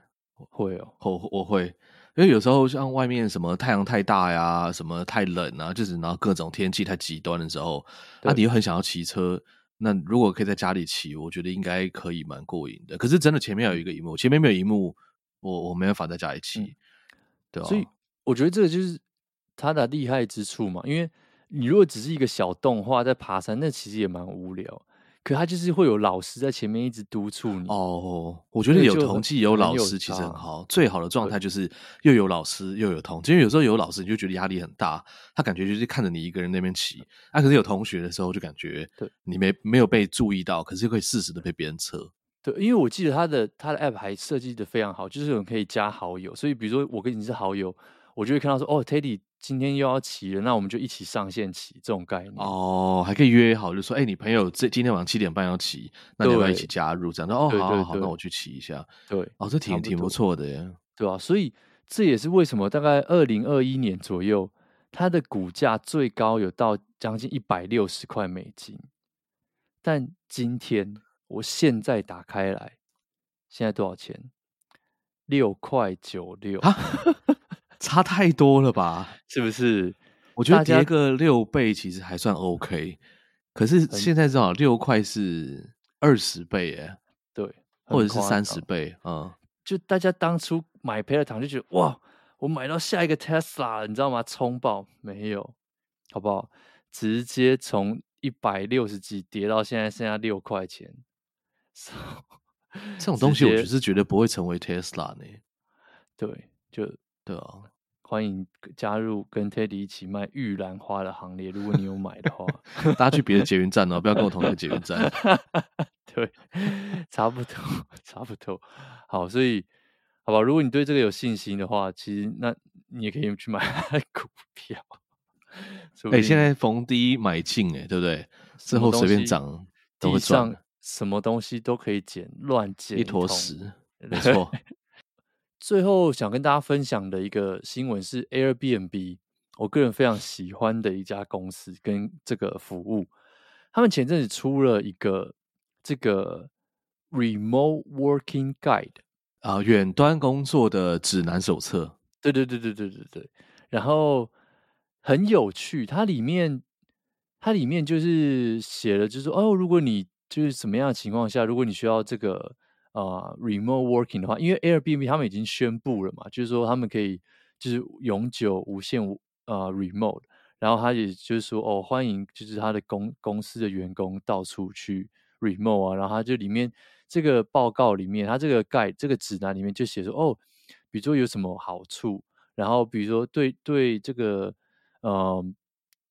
会哦，我我会，因为有时候像外面什么太阳太大呀，什么太冷啊，就是然后各种天气太极端的时候，那你又很想要骑车，那如果可以在家里骑，我觉得应该可以蛮过瘾的。可是真的前面有一个荧幕，前面没有荧幕，我我没办法在家里骑，嗯、对啊，所以我觉得这个就是。它的厉害之处嘛，因为你如果只是一个小动画在爬山，那其实也蛮无聊。可他就是会有老师在前面一直督促你哦。我觉得有同济有老师其实很好，最好的状态就是又有老师又有同济。因为有时候有老师你就觉得压力很大，他感觉就是看着你一个人那边骑。啊，可是有同学的时候就感觉对你没没有被注意到，可是可以适时的被别人测。对，因为我记得他的他的 app 还设计的非常好，就是有人可以加好友，所以比如说我跟你是好友，我就会看到说哦，Teddy。今天又要骑了，那我们就一起上线骑，这种概念哦，还可以约好，就说，哎、欸，你朋友这今天晚上七点半要骑，那你要不要一起加入？这样，哦，好好好，那我去骑一下。对，哦，这挺挺不错的耶，对吧、啊？所以这也是为什么大概二零二一年左右，它的股价最高有到将近一百六十块美金，但今天我现在打开来，现在多少钱？六块九六啊。[laughs] 差太多了吧？是不是？我觉得跌个六倍其实还算 OK，可是现在至少六块是二十倍耶，对，或者是三十倍，嗯，就大家当初买 Peloton 就觉得哇，我买到下一个 Tesla，了你知道吗？冲爆没有，好不好？直接从一百六十几跌到现在剩下六块钱，so, [laughs] 这种东西我就是觉得不会成为 Tesla 呢，对，就。对啊，欢迎加入跟 Teddy 一起卖玉兰花的行列。如果你有买的话，[laughs] 大家去别的捷运站哦，不要跟我同一个捷运站。[laughs] 对，差不多，差不多。好，所以好吧，如果你对这个有信心的话，其实那你也可以去买股票。哎、欸，现在逢低买进，哎，对不对？之后随便涨，地上什么东西都可以捡，乱捡一坨屎，[laughs] 没错。最后想跟大家分享的一个新闻是 Airbnb，我个人非常喜欢的一家公司跟这个服务。他们前阵子出了一个这个 Remote Working Guide 啊，远端工作的指南手册。对对对对对对对。然后很有趣，它里面它里面就是写了，就是说哦，如果你就是什么样的情况下，如果你需要这个。啊、remote working 的话，因为 Airbnb 他们已经宣布了嘛，就是说他们可以就是永久无限呃 remote，然后他也就是说哦，欢迎就是他的公公司的员工到处去 remote 啊，然后他就里面这个报告里面，他这个 guide 这个指南里面就写说哦，比如说有什么好处，然后比如说对对这个呃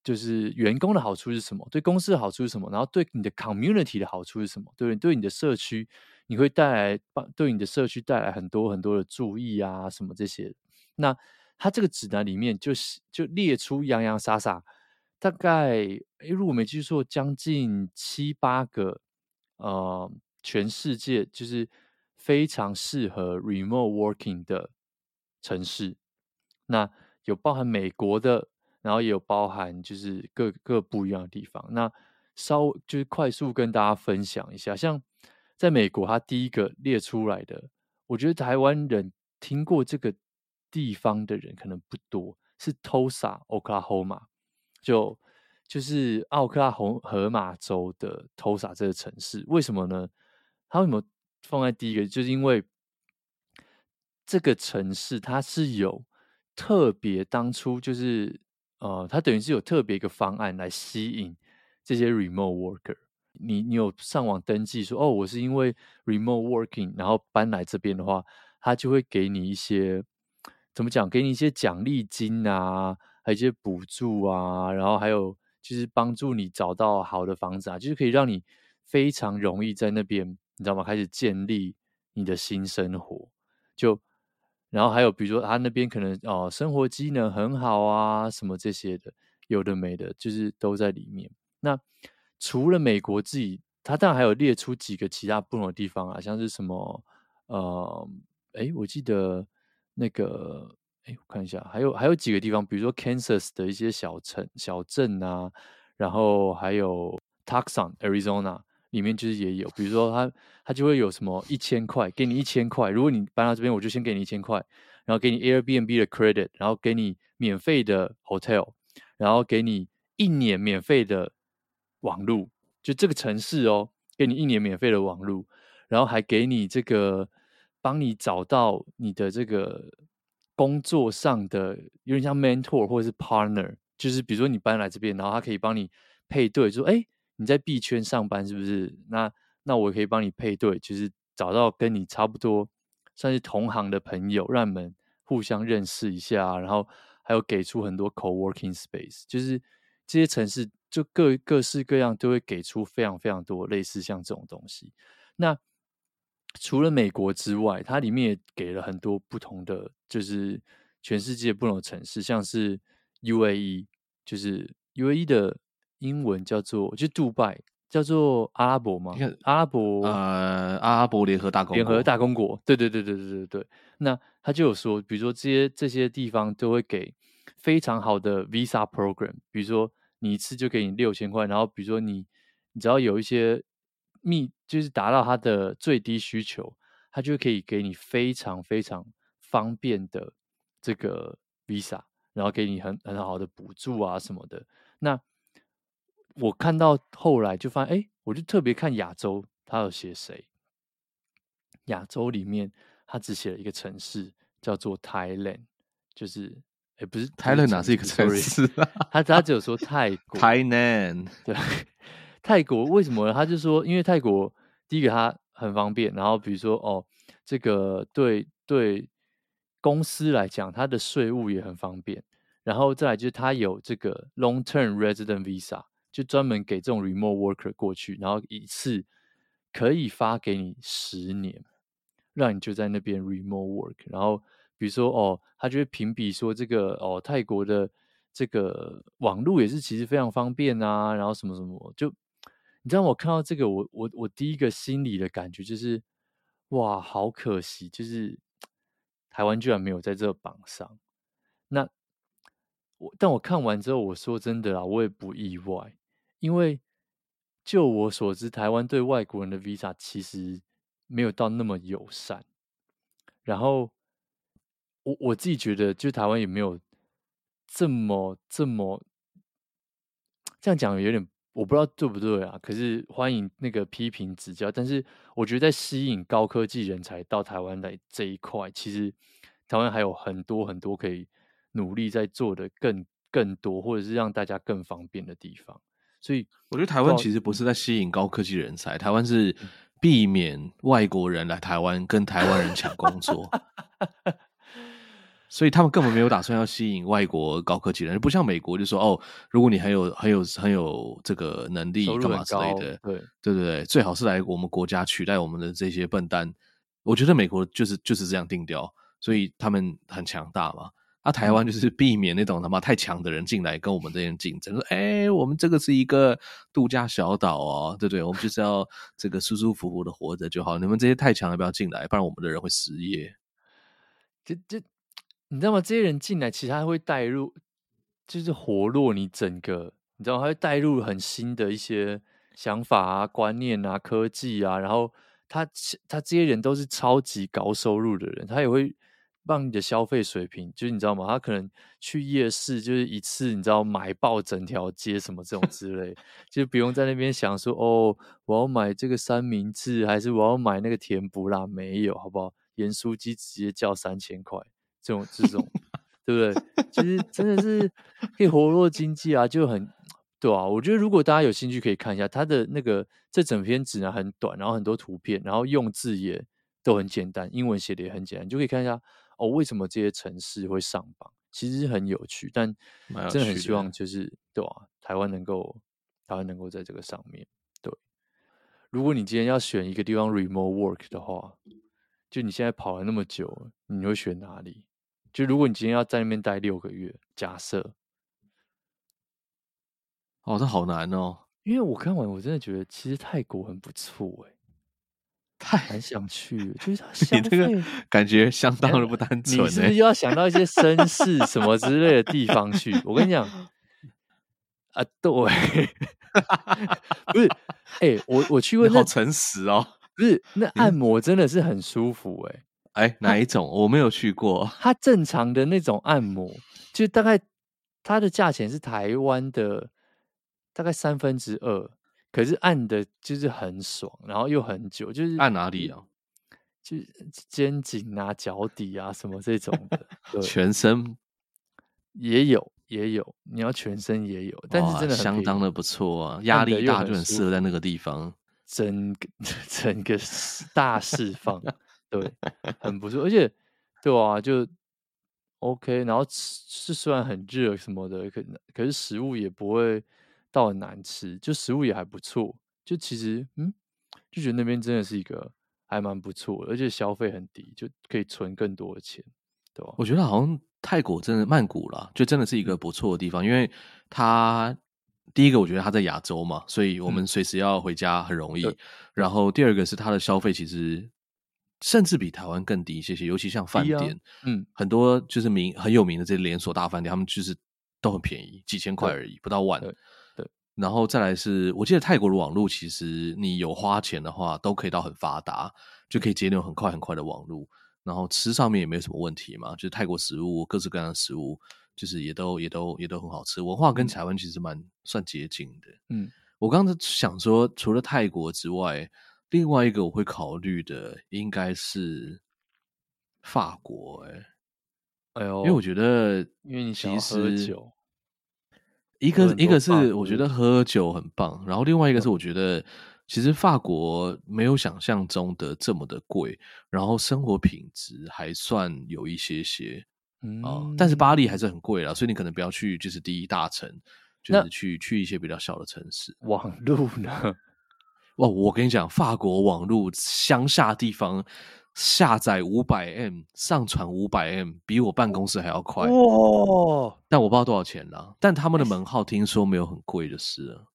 就是员工的好处是什么，对公司的好处是什么，然后对你的 community 的好处是什么，对对你的社区。你会带来帮对你的社区带来很多很多的注意啊，什么这些。那它这个指南里面就是就列出洋洋洒洒，大概诶，如果没记错，将近七八个呃，全世界就是非常适合 remote working 的城市。那有包含美国的，然后也有包含就是各各不一样的地方。那稍就是快速跟大家分享一下，像。在美国，他第一个列出来的，我觉得台湾人听过这个地方的人可能不多，是 Tulsa Oklahoma，就就是奥克拉荷荷马州的 Tulsa 这个城市。为什么呢？他为什么放在第一个？就是因为这个城市它是有特别当初就是呃，它等于是有特别一个方案来吸引这些 remote worker。你你有上网登记说哦，我是因为 remote working 然后搬来这边的话，他就会给你一些怎么讲？给你一些奖励金啊，还有一些补助啊，然后还有就是帮助你找到好的房子啊，就是可以让你非常容易在那边，你知道吗？开始建立你的新生活。就然后还有比如说他那边可能哦，生活机能很好啊，什么这些的，有的没的，就是都在里面。那除了美国自己，他当然还有列出几个其他不同的地方啊，像是什么呃，哎，我记得那个，哎，我看一下，还有还有几个地方，比如说 Kansas 的一些小城小镇啊，然后还有 Tucson Arizona 里面就是也有，比如说他他就会有什么一千块，给你一千块，如果你搬到这边，我就先给你一千块，然后给你 Airbnb 的 credit，然后给你免费的 hotel，然后给你一年免费的。网路就这个城市哦，给你一年免费的网路，然后还给你这个帮你找到你的这个工作上的有点像 mentor 或者是 partner，就是比如说你搬来这边，然后他可以帮你配对，就说哎，你在币圈上班是不是？那那我可以帮你配对，就是找到跟你差不多算是同行的朋友，让你们互相认识一下，然后还有给出很多 co-working space，就是这些城市就各各式各样都会给出非常非常多类似像这种东西。那除了美国之外，它里面也给了很多不同的，就是全世界不同的城市，像是 UAE，就是 UAE 的英文叫做就杜拜，叫做阿拉伯吗？阿拉伯呃，阿拉伯联合大公国，联合大公国，对对对对对对对。那他就有说，比如说这些这些地方都会给非常好的 Visa Program，比如说你一次就给你六千块，然后比如说你你只要有一些。密就是达到他的最低需求，他就可以给你非常非常方便的这个 Visa，然后给你很很好的补助啊什么的。那我看到后来就发现，哎，我就特别看亚洲，他有写谁？亚洲里面他只写了一个城市叫做 Thailand，就是哎不是 Thailand 哪是一个 [laughs] 城市啊？他他只有说泰 [laughs] 国 Thailand 对。泰国为什么呢？他就说，因为泰国第一个它很方便，然后比如说哦，这个对对公司来讲，它的税务也很方便，然后再来就是它有这个 long term resident visa，就专门给这种 remote worker 过去，然后一次可以发给你十年，让你就在那边 remote work。然后比如说哦，他就会评比说这个哦，泰国的这个网络也是其实非常方便啊，然后什么什么就。你知道我看到这个，我我我第一个心里的感觉就是，哇，好可惜，就是台湾居然没有在这个榜上。那我但我看完之后，我说真的啊，我也不意外，因为就我所知，台湾对外国人的 visa 其实没有到那么友善。然后我我自己觉得，就台湾也没有这么这么这样讲有点。我不知道对不对啊，可是欢迎那个批评指教。但是我觉得在吸引高科技人才到台湾来这一块，其实台湾还有很多很多可以努力在做的更更多，或者是让大家更方便的地方。所以我觉得台湾其实不是在吸引高科技人才，台湾是避免外国人来台湾跟台湾人抢工作。所以他们根本没有打算要吸引外国高科技人，不像美国就说哦，如果你很有很有很有这个能力干嘛之类的，对对对对，最好是来我们国家取代我们的这些笨蛋。我觉得美国就是就是这样定调，所以他们很强大嘛。啊，台湾就是避免那种他妈太强的人进来跟我们这边竞争，说哎，我们这个是一个度假小岛哦，对不对？我们就是要这个舒舒服服的活着就好，你们这些太强的不要进来，不然我们的人会失业。这这。你知道吗？这些人进来，其实他会带入，就是活络你整个，你知道吗？他会带入很新的一些想法啊、观念啊、科技啊。然后他他这些人都是超级高收入的人，他也会让你的消费水平，就是你知道吗？他可能去夜市，就是一次你知道买爆整条街什么这种之类，就不用在那边想说哦，我要买这个三明治，还是我要买那个甜不辣？没有，好不好？盐酥鸡直接叫三千块。这种这种，对不对？其实真的是可以活络经济啊，就很对啊。我觉得如果大家有兴趣，可以看一下它的那个这整篇指南，很短，然后很多图片，然后用字也都很简单，英文写的也很简单，就可以看一下哦，为什么这些城市会上榜？其实很有趣，但真的很希望就是对啊，台湾能够台湾能够在这个上面。对，如果你今天要选一个地方 remote work 的话，就你现在跑了那么久，你会选哪里？就如果你今天要在那边待六个月，假设，哦，这好难哦。因为我看完，我真的觉得其实泰国很不错，哎，太很想去，就 [laughs] 是你这个感觉相当的不单纯。你是不是又要想到一些绅士什么之类的地方去？我跟你讲，[laughs] 啊，对，[laughs] 不是，哎、欸，我我去过，好诚实哦，不是，那按摩真的是很舒服，哎。哎，哪一种？我没有去过。它正常的那种按摩，就大概它的价钱是台湾的大概三分之二，可是按的就是很爽，然后又很久，就是按哪里啊？就肩颈啊、脚底啊什么这种的，[laughs] 全身？也有也有，你要全身也有，但是真的相当的不错啊，压力大就很适合在那个地方，整个 [laughs] 整个大释放，对，很不错，而且对啊，就 OK，然后吃是虽然很热什么的，可可是食物也不会到很难吃，就食物也还不错，就其实嗯，就觉得那边真的是一个。还蛮不错的，而且消费很低，就可以存更多的钱，对吧？我觉得好像泰国真的曼谷啦，就真的是一个不错的地方，因为它第一个我觉得它在亚洲嘛，所以我们随时要回家很容易。嗯、然后第二个是它的消费其实甚至比台湾更低一些些，尤其像饭店，啊、嗯，很多就是名很有名的这些连锁大饭店，他们就是都很便宜，几千块而已，不到万。然后再来是，我记得泰国的网络其实你有花钱的话，都可以到很发达，就可以接那种很快很快的网络。然后吃上面也没有什么问题嘛，就是泰国食物各式各样的食物，就是也都也都也都很好吃。文化跟台湾其实蛮、嗯、算接近的。嗯，我刚才想说，除了泰国之外，另外一个我会考虑的应该是法国、欸。哎，哎呦，因为我觉得，因为你喜欢喝酒。一个一个是我觉得喝酒很棒，然后另外一个是我觉得其实法国没有想象中的这么的贵，然后生活品质还算有一些些，嗯、呃，但是巴黎还是很贵啦，所以你可能不要去就是第一大城，就是去去一些比较小的城市。网路呢？[laughs] 哇，我跟你讲，法国网路乡下地方。下载五百 M，上传五百 M，比我办公室还要快哇！但我不知道多少钱啦。但他们的门号听说没有很贵的是了，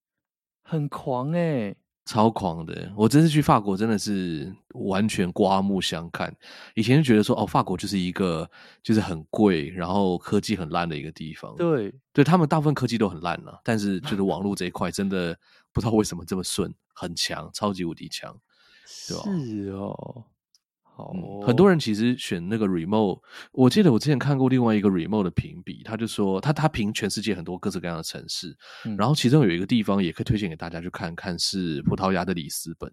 很狂哎、欸，超狂的！我这次去法国真的是完全刮目相看。以前就觉得说哦，法国就是一个就是很贵，然后科技很烂的一个地方。对，对他们大部分科技都很烂了，但是就是网络这一块真的不知道为什么这么顺，很强，超级无敌强，对吧？是哦。哦、嗯，很多人其实选那个 remote，我记得我之前看过另外一个 remote 的评比，他就说他他评全世界很多各式各样的城市，嗯、然后其中有一个地方也可以推荐给大家去看看，是葡萄牙的里斯本，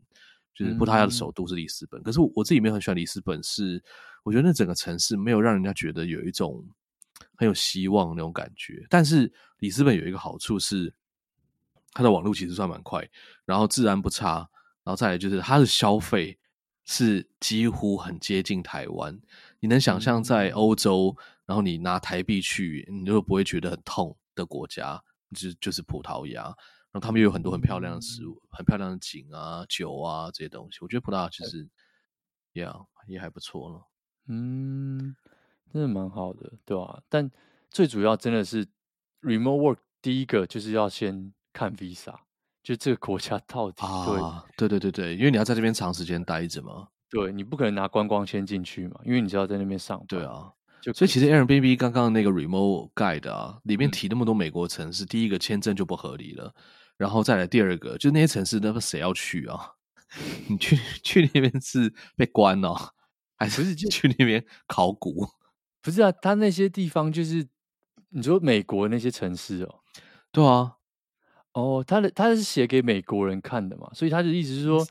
就是葡萄牙的首都是里斯本。嗯、可是我自己没有很喜欢里斯本是，是我觉得那整个城市没有让人家觉得有一种很有希望那种感觉。但是里斯本有一个好处是，它的网络其实算蛮快，然后治安不差，然后再来就是它的消费。是几乎很接近台湾，你能想象在欧洲，然后你拿台币去，你就不会觉得很痛的国家，就就是葡萄牙。然后他们又有很多很漂亮的食物，很漂亮的景啊、酒啊这些东西。我觉得葡萄牙其实也、也还不错了。嗯，真的蛮好的，对吧、啊？但最主要真的是 remote work，第一个就是要先看 visa。就这个国家 [laughs] 到底啊，对对对对，因为你要在这边长时间待着嘛，对，你不可能拿观光签进去嘛，因为你知道在那边上班。对啊，就所以其实 Airbnb 刚刚那个 Remote Guide 啊，里面提那么多美国城市，嗯、第一个签证就不合理了，然后再来第二个，就那些城市，那么谁要去啊？[laughs] 你去去那边是被关哦，还是 [laughs] 去那边考古？不是啊，他那些地方就是你说美国那些城市哦，对啊。哦，他的他是写给美国人看的嘛，所以他的意思是说，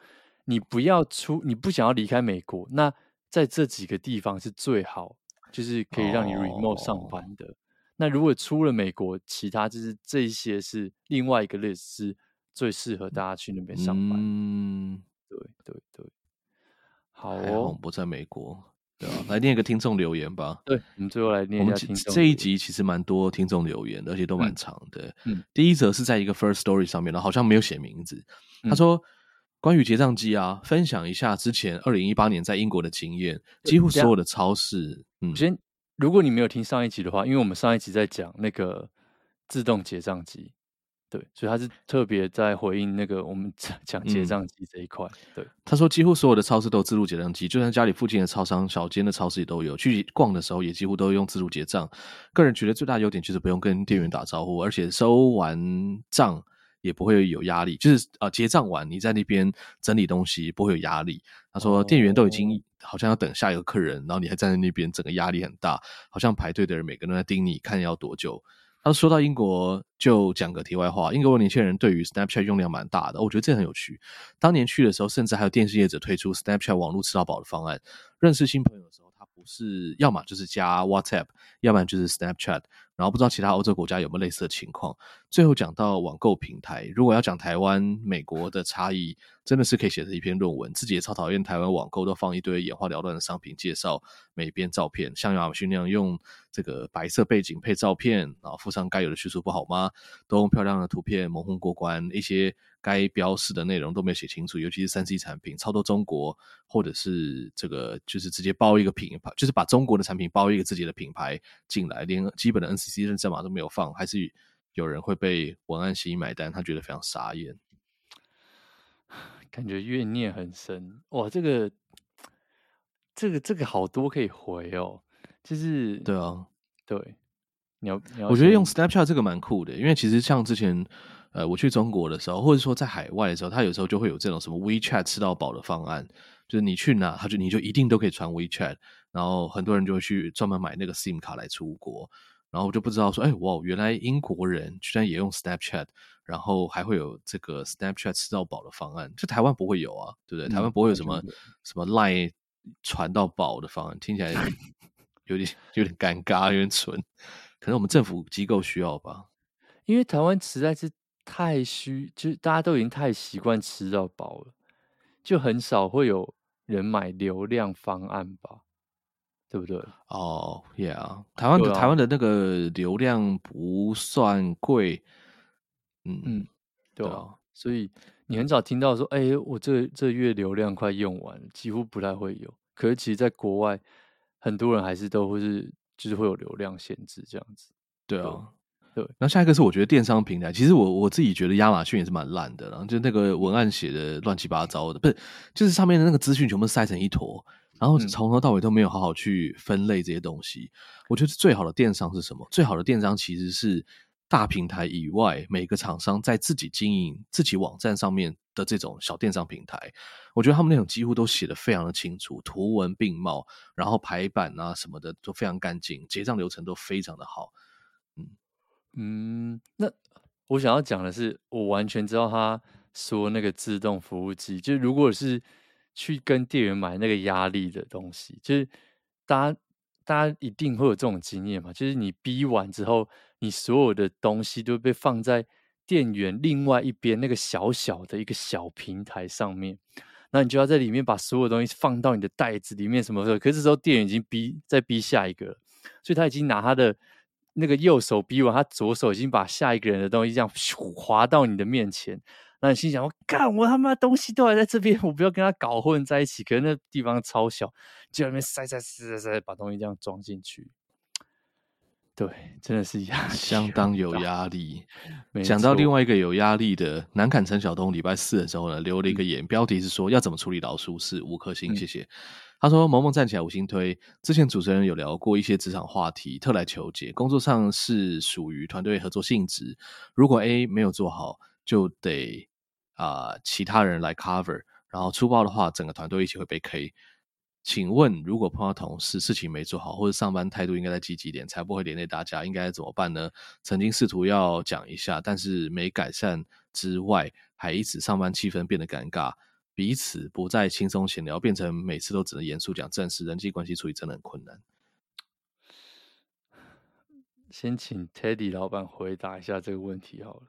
你不要出，你不想要离开美国，那在这几个地方是最好，就是可以让你 remote 上班的。哦、那如果出了美国，其他就是这一些是另外一个 list，是最适合大家去那边上班。嗯，对对对，好哦，不在美国。对啊，来念一个听众留言吧。对，我们最后来念一下听众。这一集其实蛮多听众留言的，而且都蛮长的。嗯，嗯第一则是在一个 First Story 上面的，好像没有写名字。他说：“嗯、关于结账机啊，分享一下之前二零一八年在英国的经验，几乎所有的超市。嗯，先，如果你没有听上一集的话，因为我们上一集在讲那个自动结账机。”对，所以他是特别在回应那个我们讲结账机这一块。嗯、对，他说几乎所有的超市都有自助结账机，就算家里附近的超商、小间的超市也都有。去逛的时候也几乎都用自助结账。个人觉得最大的优点就是不用跟店员打招呼，而且收完账也不会有压力。就是呃结账完你在那边整理东西不会有压力。他说店员都已经好像要等下一个客人，然后你还站在那边，整个压力很大，好像排队的人每个人都在盯你看要多久。他说到英国，就讲个题外话，英国年轻人对于 Snapchat 用量蛮大的，我觉得这很有趣。当年去的时候，甚至还有电视业者推出 Snapchat 网络吃到饱的方案，认识新朋友的时候，他不是要么就是加 WhatsApp，要不然就是 Snapchat。然后不知道其他欧洲国家有没有类似的情况。最后讲到网购平台，如果要讲台湾、美国的差异，真的是可以写成一篇论文。自己也超讨厌台湾网购都放一堆眼花缭乱的商品介绍，每边照片像亚马逊那样用这个白色背景配照片，然后附上该有的叙述，不好吗？都用漂亮的图片蒙混过关，一些该标示的内容都没有写清楚，尤其是三 C 产品，超多中国或者是这个就是直接包一个品牌，就是把中国的产品包一个自己的品牌进来，连基本的 NC NC。认证码都没有放，还是有人会被文案吸引买单，他觉得非常傻眼，感觉怨念很深哇！这个这个这个好多可以回哦，就是对啊，对，你要你要，我觉得用 Snapchat 这个蛮酷的，因为其实像之前呃我去中国的时候，或者说在海外的时候，他有时候就会有这种什么 WeChat 吃到饱的方案，就是你去哪，他就你就一定都可以传 WeChat，然后很多人就会去专门买那个 SIM 卡来出国。然后我就不知道说，哎，哇，原来英国人居然也用 Snapchat，然后还会有这个 Snapchat 吃到饱的方案，就台湾不会有啊，对不对？嗯、台湾不会有什么什么 Line 传到饱的方案，听起来有点有点尴尬，有点蠢。可能我们政府机构需要吧，因为台湾实在是太虚，就是大家都已经太习惯吃到饱了，就很少会有人买流量方案吧。对不对？哦、oh，Yeah，台湾的、啊、台湾的那个流量不算贵，嗯嗯，对啊，对啊，所以你很少听到说，哎，我这这月流量快用完了，几乎不太会有。可是其实，在国外，很多人还是都会是，就是会有流量限制这样子。对啊，对。那下一个是我觉得电商平台，其实我我自己觉得亚马逊也是蛮烂的，然后就那个文案写的乱七八糟的，不是，就是上面的那个资讯全部塞成一坨。然后从头到尾都没有好好去分类这些东西。我觉得最好的电商是什么？最好的电商其实是大平台以外，每个厂商在自己经营自己网站上面的这种小电商平台。我觉得他们那种几乎都写的非常的清楚，图文并茂，然后排版啊什么的都非常干净，结账流程都非常的好。嗯嗯，那我想要讲的是，我完全知道他说那个自动服务机，就如果是。去跟店员买那个压力的东西，就是大家大家一定会有这种经验嘛，就是你逼完之后，你所有的东西都被放在店员另外一边那个小小的一个小平台上面，那你就要在里面把所有东西放到你的袋子里面什么的。可是这时候店员已经逼在逼下一个，所以他已经拿他的那个右手逼完，他左手已经把下一个人的东西这样滑到你的面前。那你心想，我干，我他妈东西都还在这边，我不要跟他搞混在一起。可是那地方超小，就在那边塞塞塞塞塞，把东西这样装进去。对，真的是压相当有压力。讲到另外一个有压力的，南坎陈晓东礼拜四的时候呢，留了一个言，嗯、标题是说要怎么处理老鼠是，五颗星，谢谢。嗯、他说：“萌萌站起来，五星推。之前主持人有聊过一些职场话题，特来求解。工作上是属于团队合作性质，如果 A 没有做好，就得。”啊、其他人来 cover，然后粗暴的话，整个团队一起会被 K。请问，如果碰到同事事情没做好，或者上班态度应该再积极点，才不会连累大家，应该怎么办呢？曾经试图要讲一下，但是没改善之外，还一直上班气氛变得尴尬，彼此不再轻松闲聊，变成每次都只能严肃讲正事，人际关系处理真的很困难。先请 Teddy 老板回答一下这个问题好了。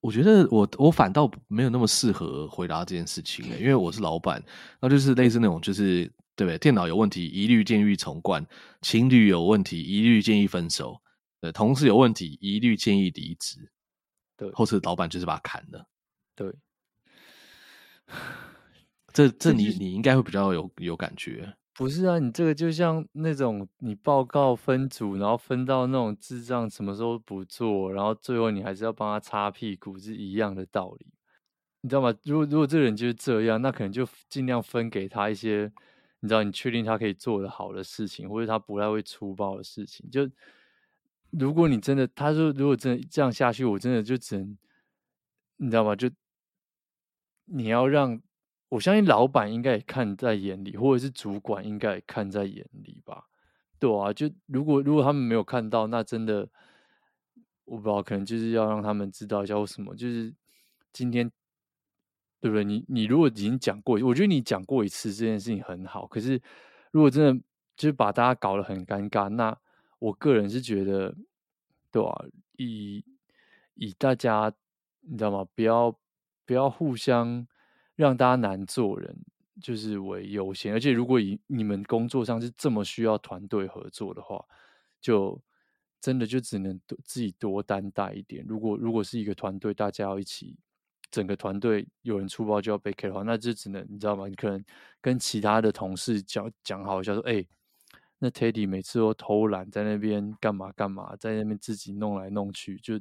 我觉得我我反倒没有那么适合回答这件事情，因为我是老板，那就是类似那种，就是对不对？电脑有问题，一律建议重灌；情侣有问题，一律建议分手；对，同事有问题，一律建议离职。对，或是老板就是把他砍了。对，这这你你应该会比较有有感觉。不是啊，你这个就像那种你报告分组，然后分到那种智障什么时候不做，然后最后你还是要帮他擦屁股，是一样的道理，你知道吗？如果如果这个人就是这样，那可能就尽量分给他一些，你知道，你确定他可以做得好的事情，或者他不太会粗暴的事情。就如果你真的，他说如果真的这样下去，我真的就只能，你知道吗？就你要让。我相信老板应该也看在眼里，或者是主管应该也看在眼里吧？对啊，就如果如果他们没有看到，那真的，我不知道，可能就是要让他们知道一下为什么，就是今天对不对？你你如果已经讲过，我觉得你讲过一次这件事情很好，可是如果真的就是把大家搞得很尴尬，那我个人是觉得，对、啊？以以大家你知道吗？不要不要互相让大家难做人，就是为优先。而且如果以你们工作上是这么需要团队合作的话，就真的就只能多自己多担待一点。如果如果是一个团队，大家要一起，整个团队有人出包就要被 K 的话，那就只能你知道吗？你可能跟其他的同事讲讲好一下，说：“哎、那 Teddy 每次都偷懒，在那边干嘛干嘛，在那边自己弄来弄去，就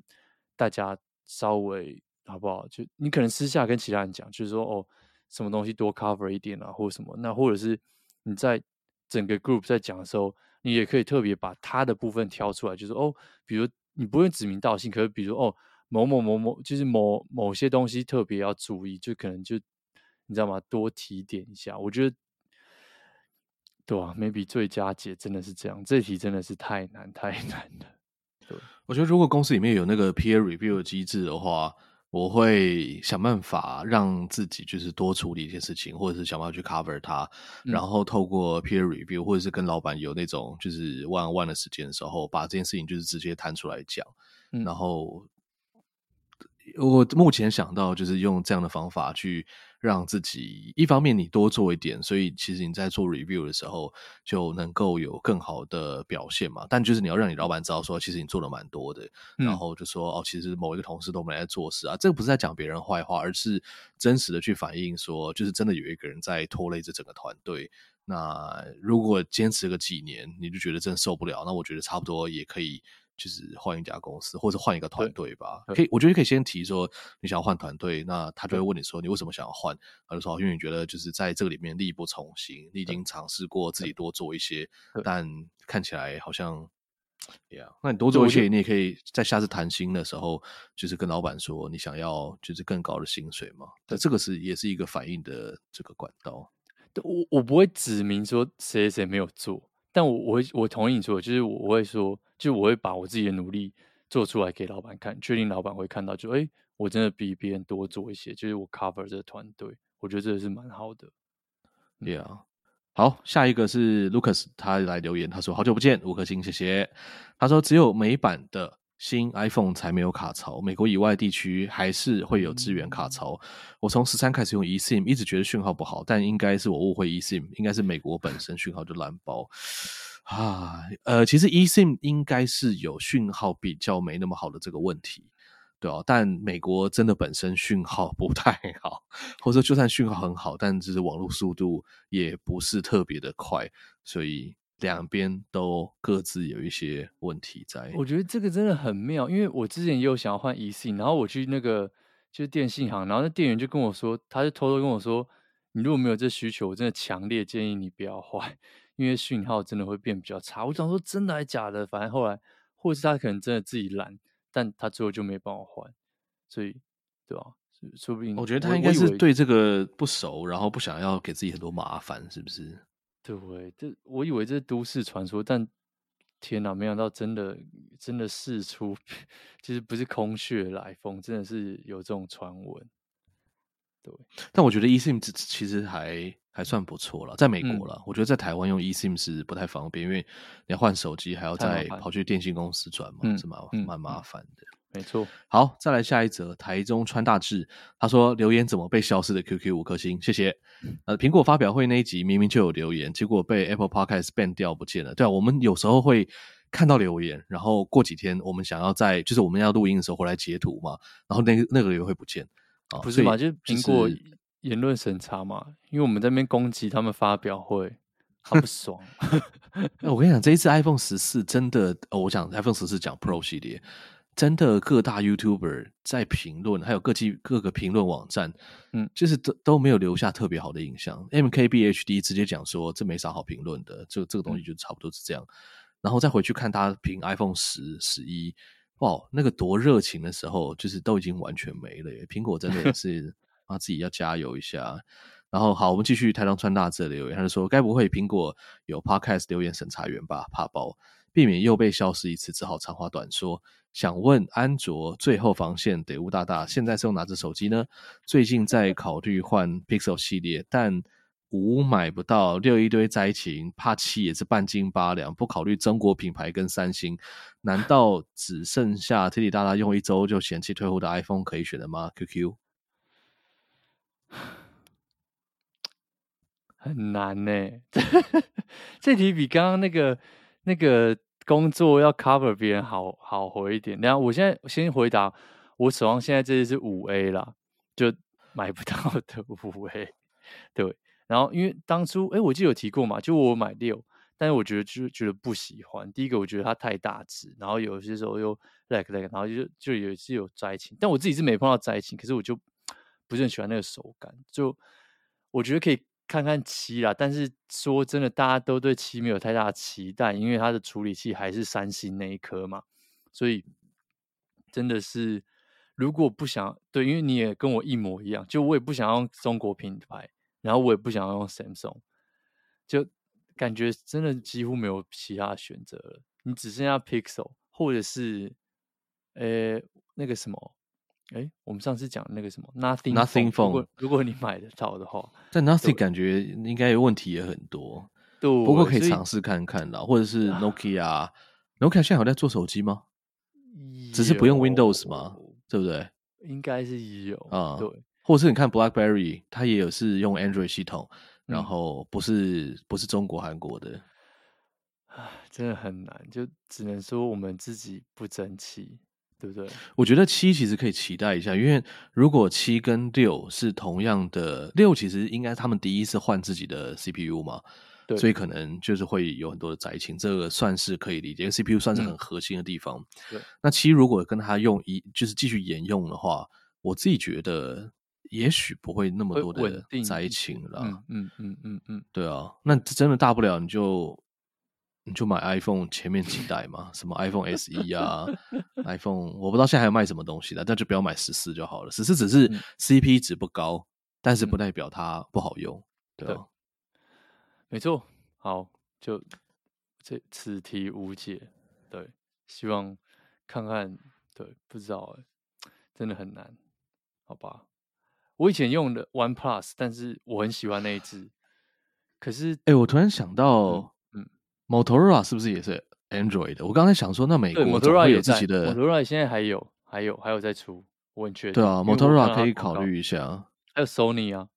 大家稍微好不好？就你可能私下跟其他人讲，就是说哦，什么东西多 cover 一点啊，或者什么。那或者是你在整个 group 在讲的时候。”你也可以特别把他的部分挑出来，就是哦，比如你不会指名道姓，可是比如哦，某某某某，就是某某些东西特别要注意，就可能就你知道吗？多提点一下，我觉得对啊，maybe 最佳解真的是这样，这题真的是太难太 [laughs] 难了。对，我觉得如果公司里面有那个 peer review 的机制的话。我会想办法让自己就是多处理一些事情，或者是想办法去 cover 它，嗯、然后透过 peer review，或者是跟老板有那种就是 one on one 的时间的时候，把这件事情就是直接摊出来讲，嗯、然后。我目前想到就是用这样的方法去让自己一方面你多做一点，所以其实你在做 review 的时候就能够有更好的表现嘛。但就是你要让你老板知道说，其实你做了蛮多的，嗯、然后就说哦，其实某一个同事都没来做事啊。这个不是在讲别人坏话，而是真实的去反映说，就是真的有一个人在拖累这整个团队。那如果坚持个几年，你就觉得真的受不了，那我觉得差不多也可以。就是换一家公司，或者换一个团队吧。可以，我觉得可以先提说你想要换团队，那他就会问你说你为什么想要换？他就说因为你觉得就是在这个里面力不从心，你已经尝试过自己多做一些，但看起来好像，呀，那你多做一些，你也可以在下次谈薪的时候，就是跟老板说你想要就是更高的薪水嘛。但这个是也是一个反应的这个管道。我我不会指明说谁谁没有做。但我我我同意你说，就是我我会说，就我会把我自己的努力做出来给老板看，确定老板会看到，就哎、我真的比别人多做一些，就是我 cover 这个团队，我觉得这个是蛮好的。Yeah，好，下一个是 Lucas，他来留言，他说好久不见，五颗星，谢谢。他说只有美版的。新 iPhone 才没有卡槽，美国以外地区还是会有支援卡槽。我从十三开始用 eSIM，一直觉得讯号不好，但应该是我误会 eSIM，应该是美国本身讯号就烂包啊。呃，其实 eSIM 应该是有讯号比较没那么好的这个问题，对啊，但美国真的本身讯号不太好，或者说就算讯号很好，但就是网络速度也不是特别的快，所以。两边都各自有一些问题在。我觉得这个真的很妙，因为我之前也有想要换 eSIM，然后我去那个就是电信行，然后那店员就跟我说，他就偷偷跟我说，你如果没有这需求，我真的强烈建议你不要换，因为讯号真的会变比较差。我想说真的还是假的？反正后来，或是他可能真的自己懒，但他最后就没帮我换，所以对吧？说不定我觉得他应该是对这个不熟，然后不想要给自己很多麻烦，是不是？对，这我以为这是都市传说，但天哪，没想到真的真的事出，其实不是空穴来风，真的是有这种传闻。对，但我觉得 eSIM 其实还还算不错了，在美国了，嗯、我觉得在台湾用 eSIM 是不太方便，因为你要换手机还要再跑去电信公司转嘛，是蛮蛮麻烦的。没错，好，再来下一则。台中川大志他说留言怎么被消失的？QQ 五颗星，谢谢。呃，苹果发表会那一集明明就有留言，结果被 Apple Podcast ban 掉不见了。对啊，我们有时候会看到留言，然后过几天我们想要在就是我们要录音的时候回来截图嘛，然后那个那个留言会不见啊？不是嘛？就是苹果言论审查嘛？因为我们在那边攻击他们发表会，好不 [laughs] 爽。我跟你讲，这一次 iPhone 十四真的，哦，我讲 iPhone 十四讲 Pro 系列。真的各大 YouTuber 在评论，还有各地各个评论网站，嗯，就是都都没有留下特别好的印象。MKBHD 直接讲说这没啥好评论的，这这个东西就差不多是这样。嗯、然后再回去看他评 iPhone 十、十一，哇，那个多热情的时候，就是都已经完全没了耶。苹果真的是 [laughs] 啊自己要加油一下。然后好，我们继续台上穿大字的留言，他就说：该不会苹果有 Podcast 留言审查员吧？怕爆。避免又被消失一次，只好长话短说。想问安卓最后防线得物大大，现在是用哪只手机呢？最近在考虑换 Pixel 系列，但五买不到，六一堆灾情，怕七也是半斤八两，不考虑中国品牌跟三星，难道只剩下铁铁大大用一周就嫌弃退货的 iPhone 可以选的吗？QQ [sighs] 很难呢，[laughs] 这题比刚刚那个那个。工作要 cover 别人好好回一点。然后我现在先回答，我手上现在这支是五 A 啦，就 [laughs] 买不到的五 A。[laughs] 对，然后因为当初哎，我记得有提过嘛，就我买六，但是我觉得就觉得不喜欢。第一个我觉得它太大只，然后有些时候又 lag lag，然后就就有一次有灾情，但我自己是没碰到灾情，可是我就 [tsk] 不是很喜欢那个手感，就我觉得可以。看看七啦，但是说真的，大家都对七没有太大期待，因为它的处理器还是三星那一颗嘛，所以真的是如果不想对，因为你也跟我一模一样，就我也不想用中国品牌，然后我也不想用 Samsung，就感觉真的几乎没有其他选择了，你只剩下 Pixel 或者是呃那个什么。哎，我们上次讲那个什么 Nothing Nothing Phone，如果如果你买得到的话，[laughs] 但 Nothing 感觉应该问题也很多，对，不过可以尝试看看啦，或者是 Nokia，Nokia、啊、现在有在做手机吗？只是不用 Windows 吗？对不对？应该是有啊、嗯，对，或者是你看 BlackBerry，它也有是用 Android 系统，然后不是、嗯、不是中国韩国的，唉，真的很难，就只能说我们自己不争气。对不对？我觉得七其实可以期待一下，因为如果七跟六是同样的，六其实应该他们第一次换自己的 CPU 嘛，对，所以可能就是会有很多的灾情，这个算是可以理解，因为 CPU 算是很核心的地方。嗯、对，那七如果跟他用一就是继续沿用的话，我自己觉得也许不会那么多的灾情了。嗯嗯嗯嗯嗯，对啊，那真的大不了你就。你就买 iPhone 前面几代嘛，[laughs] 什么 iPhone SE 啊，[laughs] iPhone 我不知道现在还有卖什么东西的，但就不要买十四就好了。十四只是 CP 值不高，嗯，但是不代表它不好用，对吧？没错，好，就这此题无解。对，希望看看，对，不知道，真的很难，好吧？我以前用的 One Plus，但是我很喜欢那一只。可是，哎，我突然想到。Motorola 是不是也是 Android 的？我刚才想说，那美国 Motorola 有自己的，Motorola 现在还有，还有，还有在出，我很确定。对啊，Motorola 可以考虑一下。还有 Sony 啊。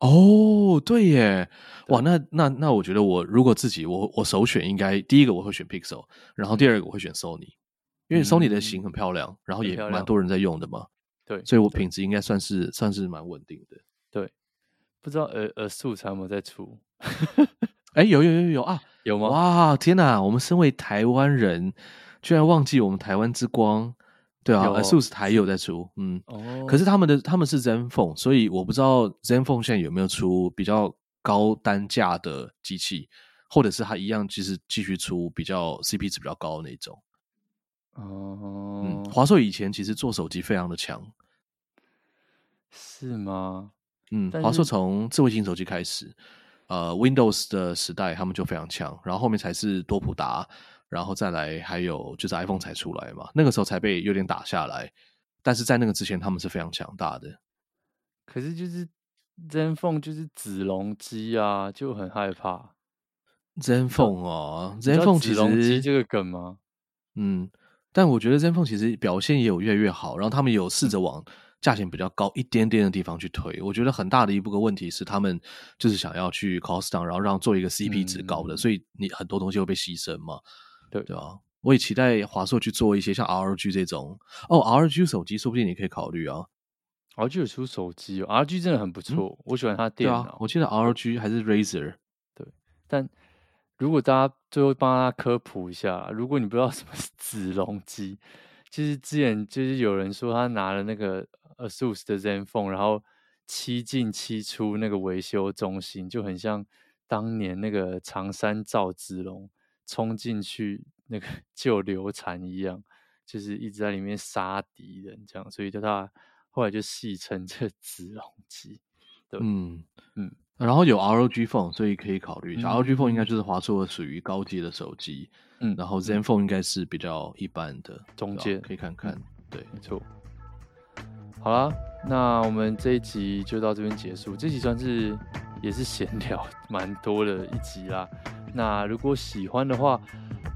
哦，对耶，哇，那那那，我觉得我如果自己，我我首选应该第一个我会选 Pixel，然后第二个我会选 Sony，因为 Sony 的型很漂亮，嗯、然后也蛮多人在用的嘛。对，所以我品质应该算是算是蛮稳定的。对，不知道呃呃素材有没有在出？[laughs] 哎，有有有有啊！有吗？哇，天哪！我们身为台湾人，居然忘记我们台湾之光，对啊，ASUS 台有在出，嗯，哦，可是他们的他们是 ZenFone，所以我不知道 ZenFone 现在有没有出比较高单价的机器，或者是它一样，其实继续出比较 CP 值比较高的那种。哦，嗯，华硕以前其实做手机非常的强，是吗？嗯，华硕从智慧型手机开始。呃，Windows 的时代他们就非常强，然后后面才是多普达，然后再来还有就是 iPhone 才出来嘛，那个时候才被有点打下来，但是在那个之前他们是非常强大的。可是就是 ZenFone 就是子龙机啊，就很害怕。ZenFone 哦，ZenFone 其实这个梗吗？嗯，但我觉得 ZenFone 其实表现也有越来越好，然后他们有试着往。价钱比较高一点点的地方去推，我觉得很大的一部分问题是他们就是想要去 cost down，然后让做一个 CP 值高的，嗯、所以你很多东西会被牺牲嘛，对对吧？我也期待华硕去做一些像 ROG 这种哦，ROG 手机说不定你可以考虑啊。ROG 有出手机哦，ROG 真的很不错，嗯，我喜欢它电脑。啊，我记得 ROG 还是 Razer，对。但如果大家最后帮他科普一下，如果你不知道什么是 [laughs] 子龙机，其实之前就是有人说他拿了那个。ASUS 的 ZenFone，然后七进七出那个维修中心，就很像当年那个常山赵子龙冲进去那个救刘禅一样，就是一直在里面杀敌人这样，所以叫他后来就戏称这子龙机。对，嗯嗯，然后有 ROG Phone，所以可以考虑一下。嗯、ROG Phone 应该就是华硕属于高阶的手机，嗯，然后 ZenFone 应该是比较一般的中阶，可以看看。嗯、对，没错。好啦，那我们这一集就到这边结束。这集算是也是闲聊 [laughs] 蛮多的一集啦。那如果喜欢的话，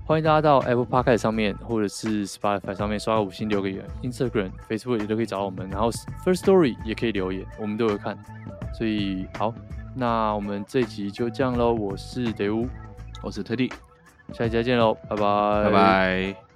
欢迎大家到 Apple Podcast 上面，或者是 Spotify 上面刷个五星留个言，Instagram、Facebook 也都可以找我们，然后 First Story 也可以留言，我们都有看。所以好。那我们这集就这样喽，我是德乌，我是特地，下期再见喽，拜拜，拜拜。